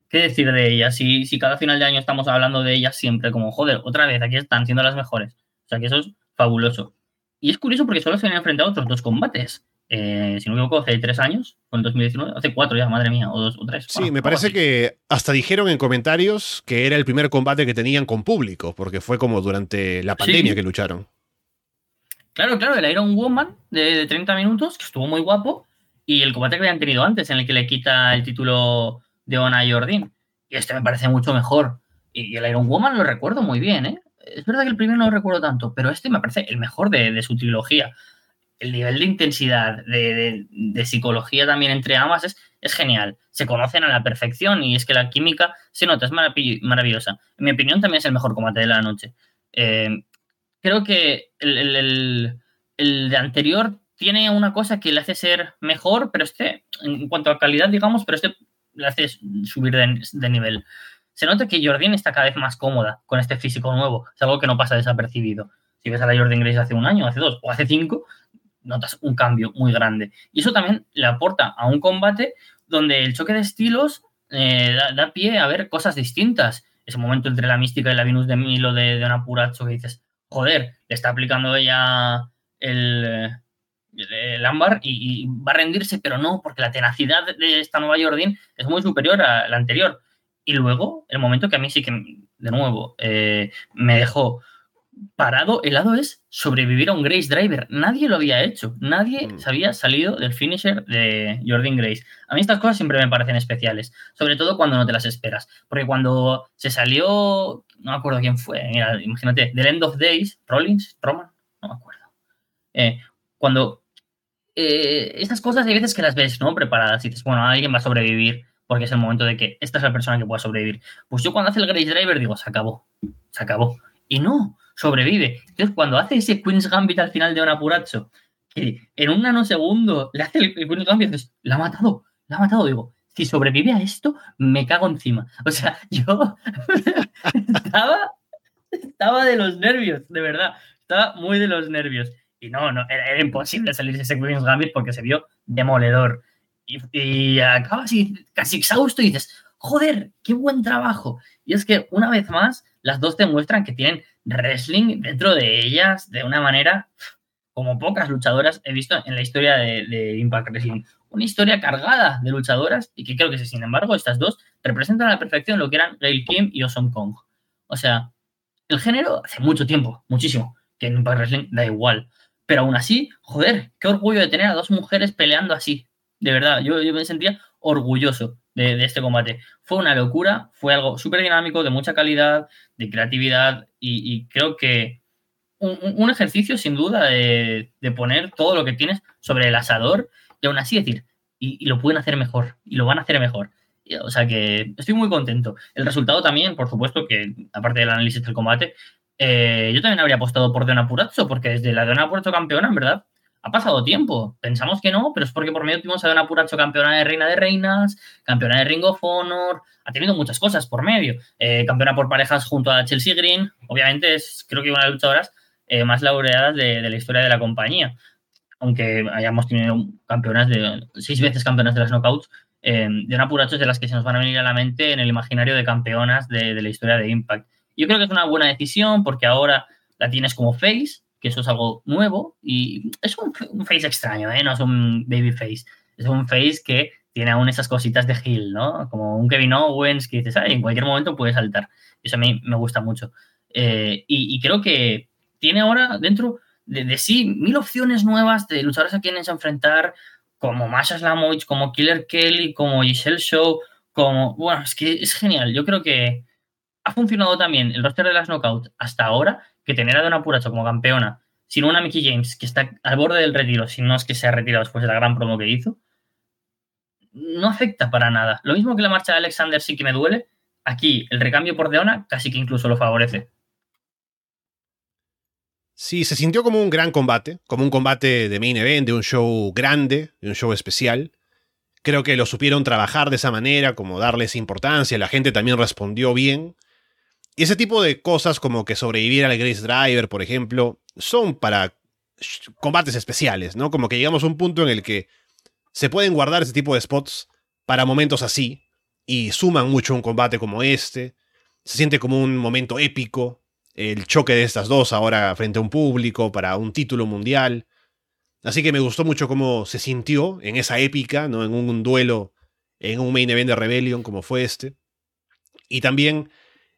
¿Qué decir de ellas? Si, si cada final de año estamos hablando de ellas siempre como, joder, otra vez, aquí están siendo las mejores. O sea que eso es fabuloso. Y es curioso porque solo se han enfrentado otros dos combates. Eh, si no me equivoco, hace tres años, con 2019, hace cuatro ya, madre mía, o dos o tres. Sí, me parece que hasta dijeron en comentarios que era el primer combate que tenían con público, porque fue como durante la pandemia que lucharon. Claro, claro, el Iron Woman de, 30 minutos, que estuvo muy guapo, y el combate que habían tenido antes, en el que le quita el título de Ona Jordan. Y este me parece mucho mejor. Y el Iron Woman lo recuerdo muy bien, ¿eh? Es verdad que el primero no lo recuerdo tanto, pero este me parece el mejor de su trilogía el nivel de intensidad, de, psicología también entre ambas es, es, genial. Se conocen a la perfección y es que la química se nota, es maravillosa. En mi opinión también es el mejor combate de la noche. Eh, creo que el, de anterior tiene una cosa que le hace ser mejor, pero este, en cuanto a calidad, digamos, pero este le hace subir de, nivel. Se nota que Jordan está cada vez más cómoda con este físico nuevo. Es algo que no pasa desapercibido. Si ves a la Jordan Grace hace un año, hace dos o hace cinco, notas un cambio muy grande. Y eso también le aporta a un combate donde el choque de estilos eh, da, pie a ver cosas distintas. Ese momento entre la mística y la Venus de Milo de, de Apuracho que dices, joder, le está aplicando ella el, el ámbar y, va a rendirse, pero no, porque la tenacidad de esta nueva Jordan es muy superior a la anterior. Y luego, el momento que a mí sí que, de nuevo, eh, me dejó parado, el lado es sobrevivir a un Grace Driver. Nadie lo había hecho. Nadie mm. se había salido del finisher de Jordan Grace. A mí estas cosas siempre me parecen especiales, sobre todo cuando no te las esperas. Porque cuando se salió, no me acuerdo quién fue, imagínate, The End of Days, Rollins, Roman, no me acuerdo. Eh, cuando eh, estas cosas hay veces que las ves, ¿no? Preparadas y dices, bueno, alguien va a sobrevivir porque es el momento de que esta es la persona que pueda sobrevivir. Pues yo cuando hace el Grace Driver digo, se acabó, se acabó. Y no, sobrevive. Entonces, cuando hace ese Queen's Gambit al final de un apuracho, que en un nanosegundo le hace el Queen's Gambit, dices, la ha matado, la ha matado, digo, si sobrevive a esto, me cago encima. O sea, [laughs] yo estaba, estaba de los nervios, de verdad. Estaba muy de los nervios. Y no, no, era, imposible salirse ese Queen's Gambit porque se vio demoledor. Y, y acabas casi exhausto y dices, joder, qué buen trabajo. Y es que una vez más, las dos te muestran que tienen wrestling dentro de ellas de una manera como pocas luchadoras he visto en la historia de, Impact Wrestling. Una historia cargada de luchadoras y que creo que, sin embargo, estas dos representan a la perfección lo que eran Gail Kim y Awesome Kong. O sea, el género hace mucho tiempo, muchísimo, que en Impact Wrestling da igual. Pero aún así, joder, qué orgullo de tener a dos mujeres peleando así. De verdad, yo, me sentía orgulloso de, este combate. Fue una locura, fue algo súper dinámico, de mucha calidad, de creatividad y creo que un, ejercicio sin duda de, poner todo lo que tienes sobre el asador y aún así decir, y, lo pueden hacer mejor, y lo van a hacer mejor. O sea que estoy muy contento. El resultado también, por supuesto, que aparte del análisis del combate, eh, yo también habría apostado por Deona Purazzo, porque desde la Deona Purazzo campeona, en verdad, ha pasado tiempo. Pensamos que no, pero es porque por medio tuvimos a Deona Purazzo campeona de Reina de Reinas, campeona de Ring of Honor, ha tenido muchas cosas por medio. Eh, campeona por parejas junto a Chelsea Green, obviamente es creo que una de las luchadoras eh, más laureadas de, la historia de la compañía. Aunque hayamos tenido campeonas de seis veces campeonas de las knockouts, eh, una es de las que se nos van a venir a la mente en el imaginario de campeonas de, la historia de Impact. Yo creo que es una buena decisión porque ahora la tienes como face, que eso es algo nuevo y es un, face extraño, ¿eh? no es un baby face, es un face que tiene aún esas cositas de heel, ¿no? Como un Kevin Owens que dices, en cualquier momento puede saltar. Eso a mí me gusta mucho. Eh, y, creo que tiene ahora dentro de, sí mil opciones nuevas de luchadores a quienes enfrentar, como Masha Slamovich, como Killer Kelly, como Giselle Show, como. Bueno, es que es genial. Yo creo que ha funcionado también el roster de las Knockout hasta ahora que tener a Donna Puracho como campeona, sin una Mickey James que está al borde del retiro, si no es que se ha retirado después de la gran promo que hizo, no afecta para nada. Lo mismo que la marcha de Alexander sí que me duele. Aquí el recambio por Deona casi que incluso lo favorece. Sí, se sintió como un gran combate, como un combate de main event, de un show grande, de un show especial. Creo que lo supieron trabajar de esa manera, como darles importancia, la gente también respondió bien. Y ese tipo de cosas como que sobrevivir al Grace Driver, por ejemplo, son para combates especiales, ¿no? Como que llegamos a un punto en el que se pueden guardar ese tipo de spots para momentos así y suman mucho un combate como este. Se siente como un momento épico, el choque de estas dos ahora frente a un público para un título mundial. Así que me gustó mucho cómo se sintió en esa épica, ¿no? En un duelo, en un main event de Rebellion como fue este. Y también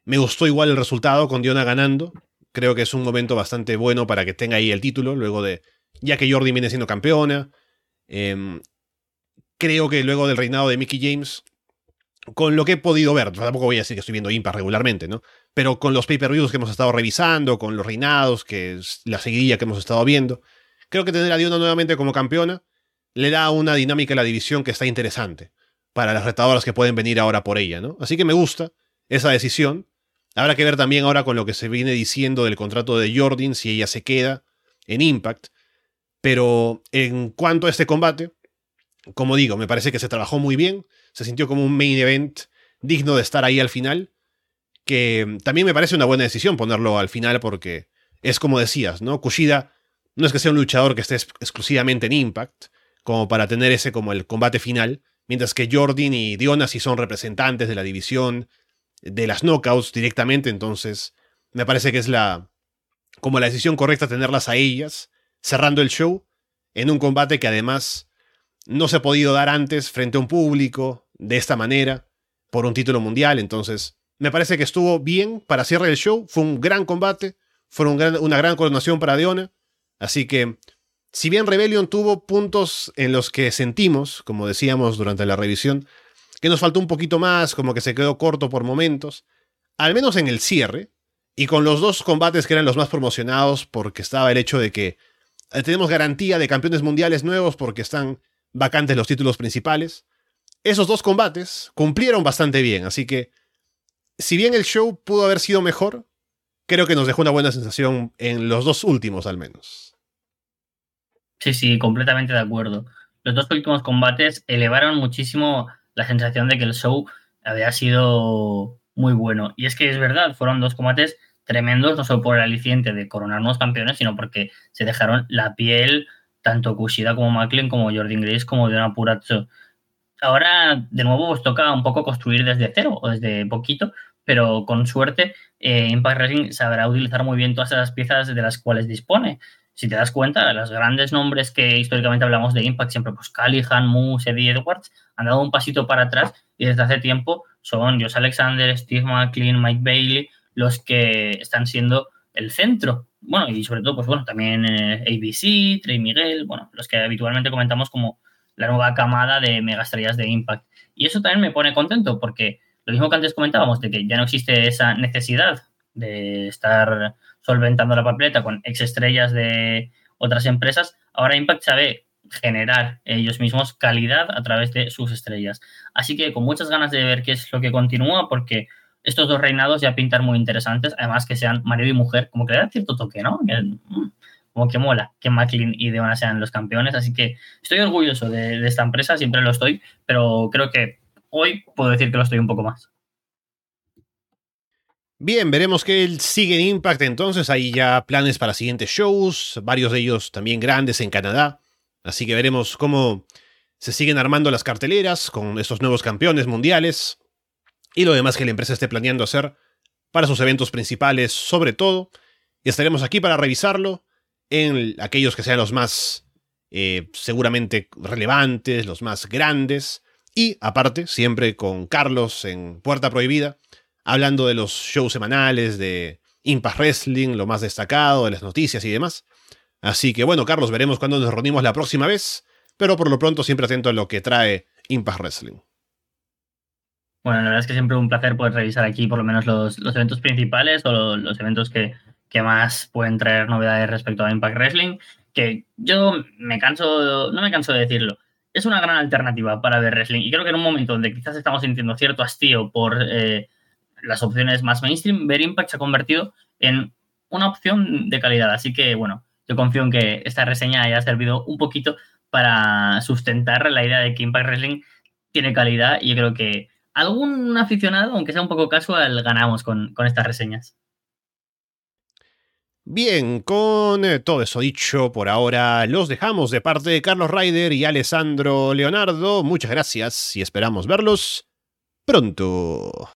me gustó igual el resultado con Diona ganando. Creo que es un momento bastante bueno para que tenga ahí el título, luego de. Ya que Jordi viene siendo campeona. Em, creo que luego del reinado de Mickey James, con lo que he podido ver, tampoco voy a decir que estoy viendo Impact regularmente, ¿no? Pero con los pay-per-views que hemos estado revisando, con los reinados, que es la seguidilla que hemos estado viendo, creo que tener a Diona nuevamente como campeona le da una dinámica a la división que está interesante para las retadoras que pueden venir ahora por ella, ¿no? Así que me gusta esa decisión. Habrá que ver también ahora con lo que se viene diciendo del contrato de Jordan, si ella se queda en Impact. Pero en cuanto a este combate, como digo, me parece que se trabajó muy bien se sintió como un main event digno de estar ahí al final, que también me parece una buena decisión ponerlo al final porque es como decías, ¿no? Kushida no es que sea un luchador que esté exclusivamente en Impact, como para tener ese como el combate final, mientras que Jordan y Diona sí son representantes de la división, de las knockouts directamente, entonces me parece que es la como la decisión correcta tenerlas a ellas, cerrando el show, en un combate que además no se ha podido dar antes frente a un público, de esta manera por un título mundial. Entonces, me parece que estuvo bien para cierre el show. Fue un gran combate. Fue una gran coronación para Deona. Así que, si bien Rebellion tuvo puntos en los que sentimos, como decíamos durante la revisión, que nos faltó un poquito más, como que se quedó corto por momentos, al menos en el cierre, y con los dos combates que eran los más promocionados, porque estaba el hecho de que eh, tenemos garantía de campeones mundiales nuevos porque están vacantes los títulos principales esos dos combates cumplieron bastante bien, así que si bien el show pudo haber sido mejor, creo que nos dejó una buena sensación en los dos últimos al menos. Sí, sí, completamente de acuerdo. Los dos últimos combates elevaron muchísimo la sensación de que el show había sido muy bueno. Y es que es verdad, fueron dos combates tremendos, no solo por el aliciente de coronar nuevos campeones, sino porque se dejaron la piel tanto Kushida como Macklin, como Jordan Grace, como Diana Purazzo. Ahora, de nuevo, os toca un poco construir desde cero o desde poquito, pero con suerte eh, Impact Wrestling sabrá utilizar muy bien todas esas piezas de las cuales dispone. Si te das cuenta, los grandes nombres que históricamente hablamos de Impact, siempre pues Callihan, Moose, Eddie Edwards, han dado un pasito para atrás y desde hace tiempo son Josh Alexander, Steve McLean, Mike Bailey, los que están siendo el centro. Bueno, y sobre todo, pues bueno, también eh, ABC, Trey Miguel, bueno, los que habitualmente comentamos como la nueva camada de megaestrellas de Impact. Y eso también me pone contento porque lo mismo que antes comentábamos, de que ya no existe esa necesidad de estar solventando la papeleta con ex estrellas de otras empresas, ahora Impact sabe generar ellos mismos calidad a través de sus estrellas. Así que con muchas ganas de ver qué es lo que continúa, porque estos dos reinados ya pintan muy interesantes, además que sean marido y mujer, como que le da cierto toque, ¿no? Mm, como que mola que McLean y Deona sean los campeones, así que estoy orgulloso de, esta empresa, siempre lo estoy, pero creo que hoy puedo decir que lo estoy un poco más. Bien, veremos que él sigue en Impact. Entonces, hay ya planes para siguientes shows, varios de ellos también grandes en Canadá, así que veremos cómo se siguen armando las carteleras con estos nuevos campeones mundiales y lo demás que la empresa esté planeando hacer para sus eventos principales sobre todo, y estaremos aquí para revisarlo en aquellos que sean los más eh, seguramente relevantes, los más grandes, y aparte, siempre con Carlos en Puerta Prohibida, hablando de los shows semanales, de Impact Wrestling, lo más destacado, de las noticias y demás. Así que bueno, Carlos, veremos cuándo nos reunimos la próxima vez, pero por lo pronto siempre atento a lo que trae Impact Wrestling. Bueno, la verdad es que siempre un placer poder revisar aquí por lo menos los, eventos principales o los eventos que, que más pueden traer novedades respecto a Impact Wrestling, que yo me canso, no me canso de decirlo, es una gran alternativa para ver wrestling y creo que en un momento donde quizás estamos sintiendo cierto hastío por eh, las opciones más mainstream, ver Impact se ha convertido en una opción de calidad. Así que, bueno, yo confío en que esta reseña haya servido un poquito para sustentar la idea de que Impact Wrestling tiene calidad y yo creo que algún aficionado, aunque sea un poco casual, ganamos con, con estas reseñas. Bien, con eh, todo eso dicho por ahora, los dejamos de parte de Carlos Ryder y Alessandro Leonardo. Muchas gracias y esperamos verlos pronto.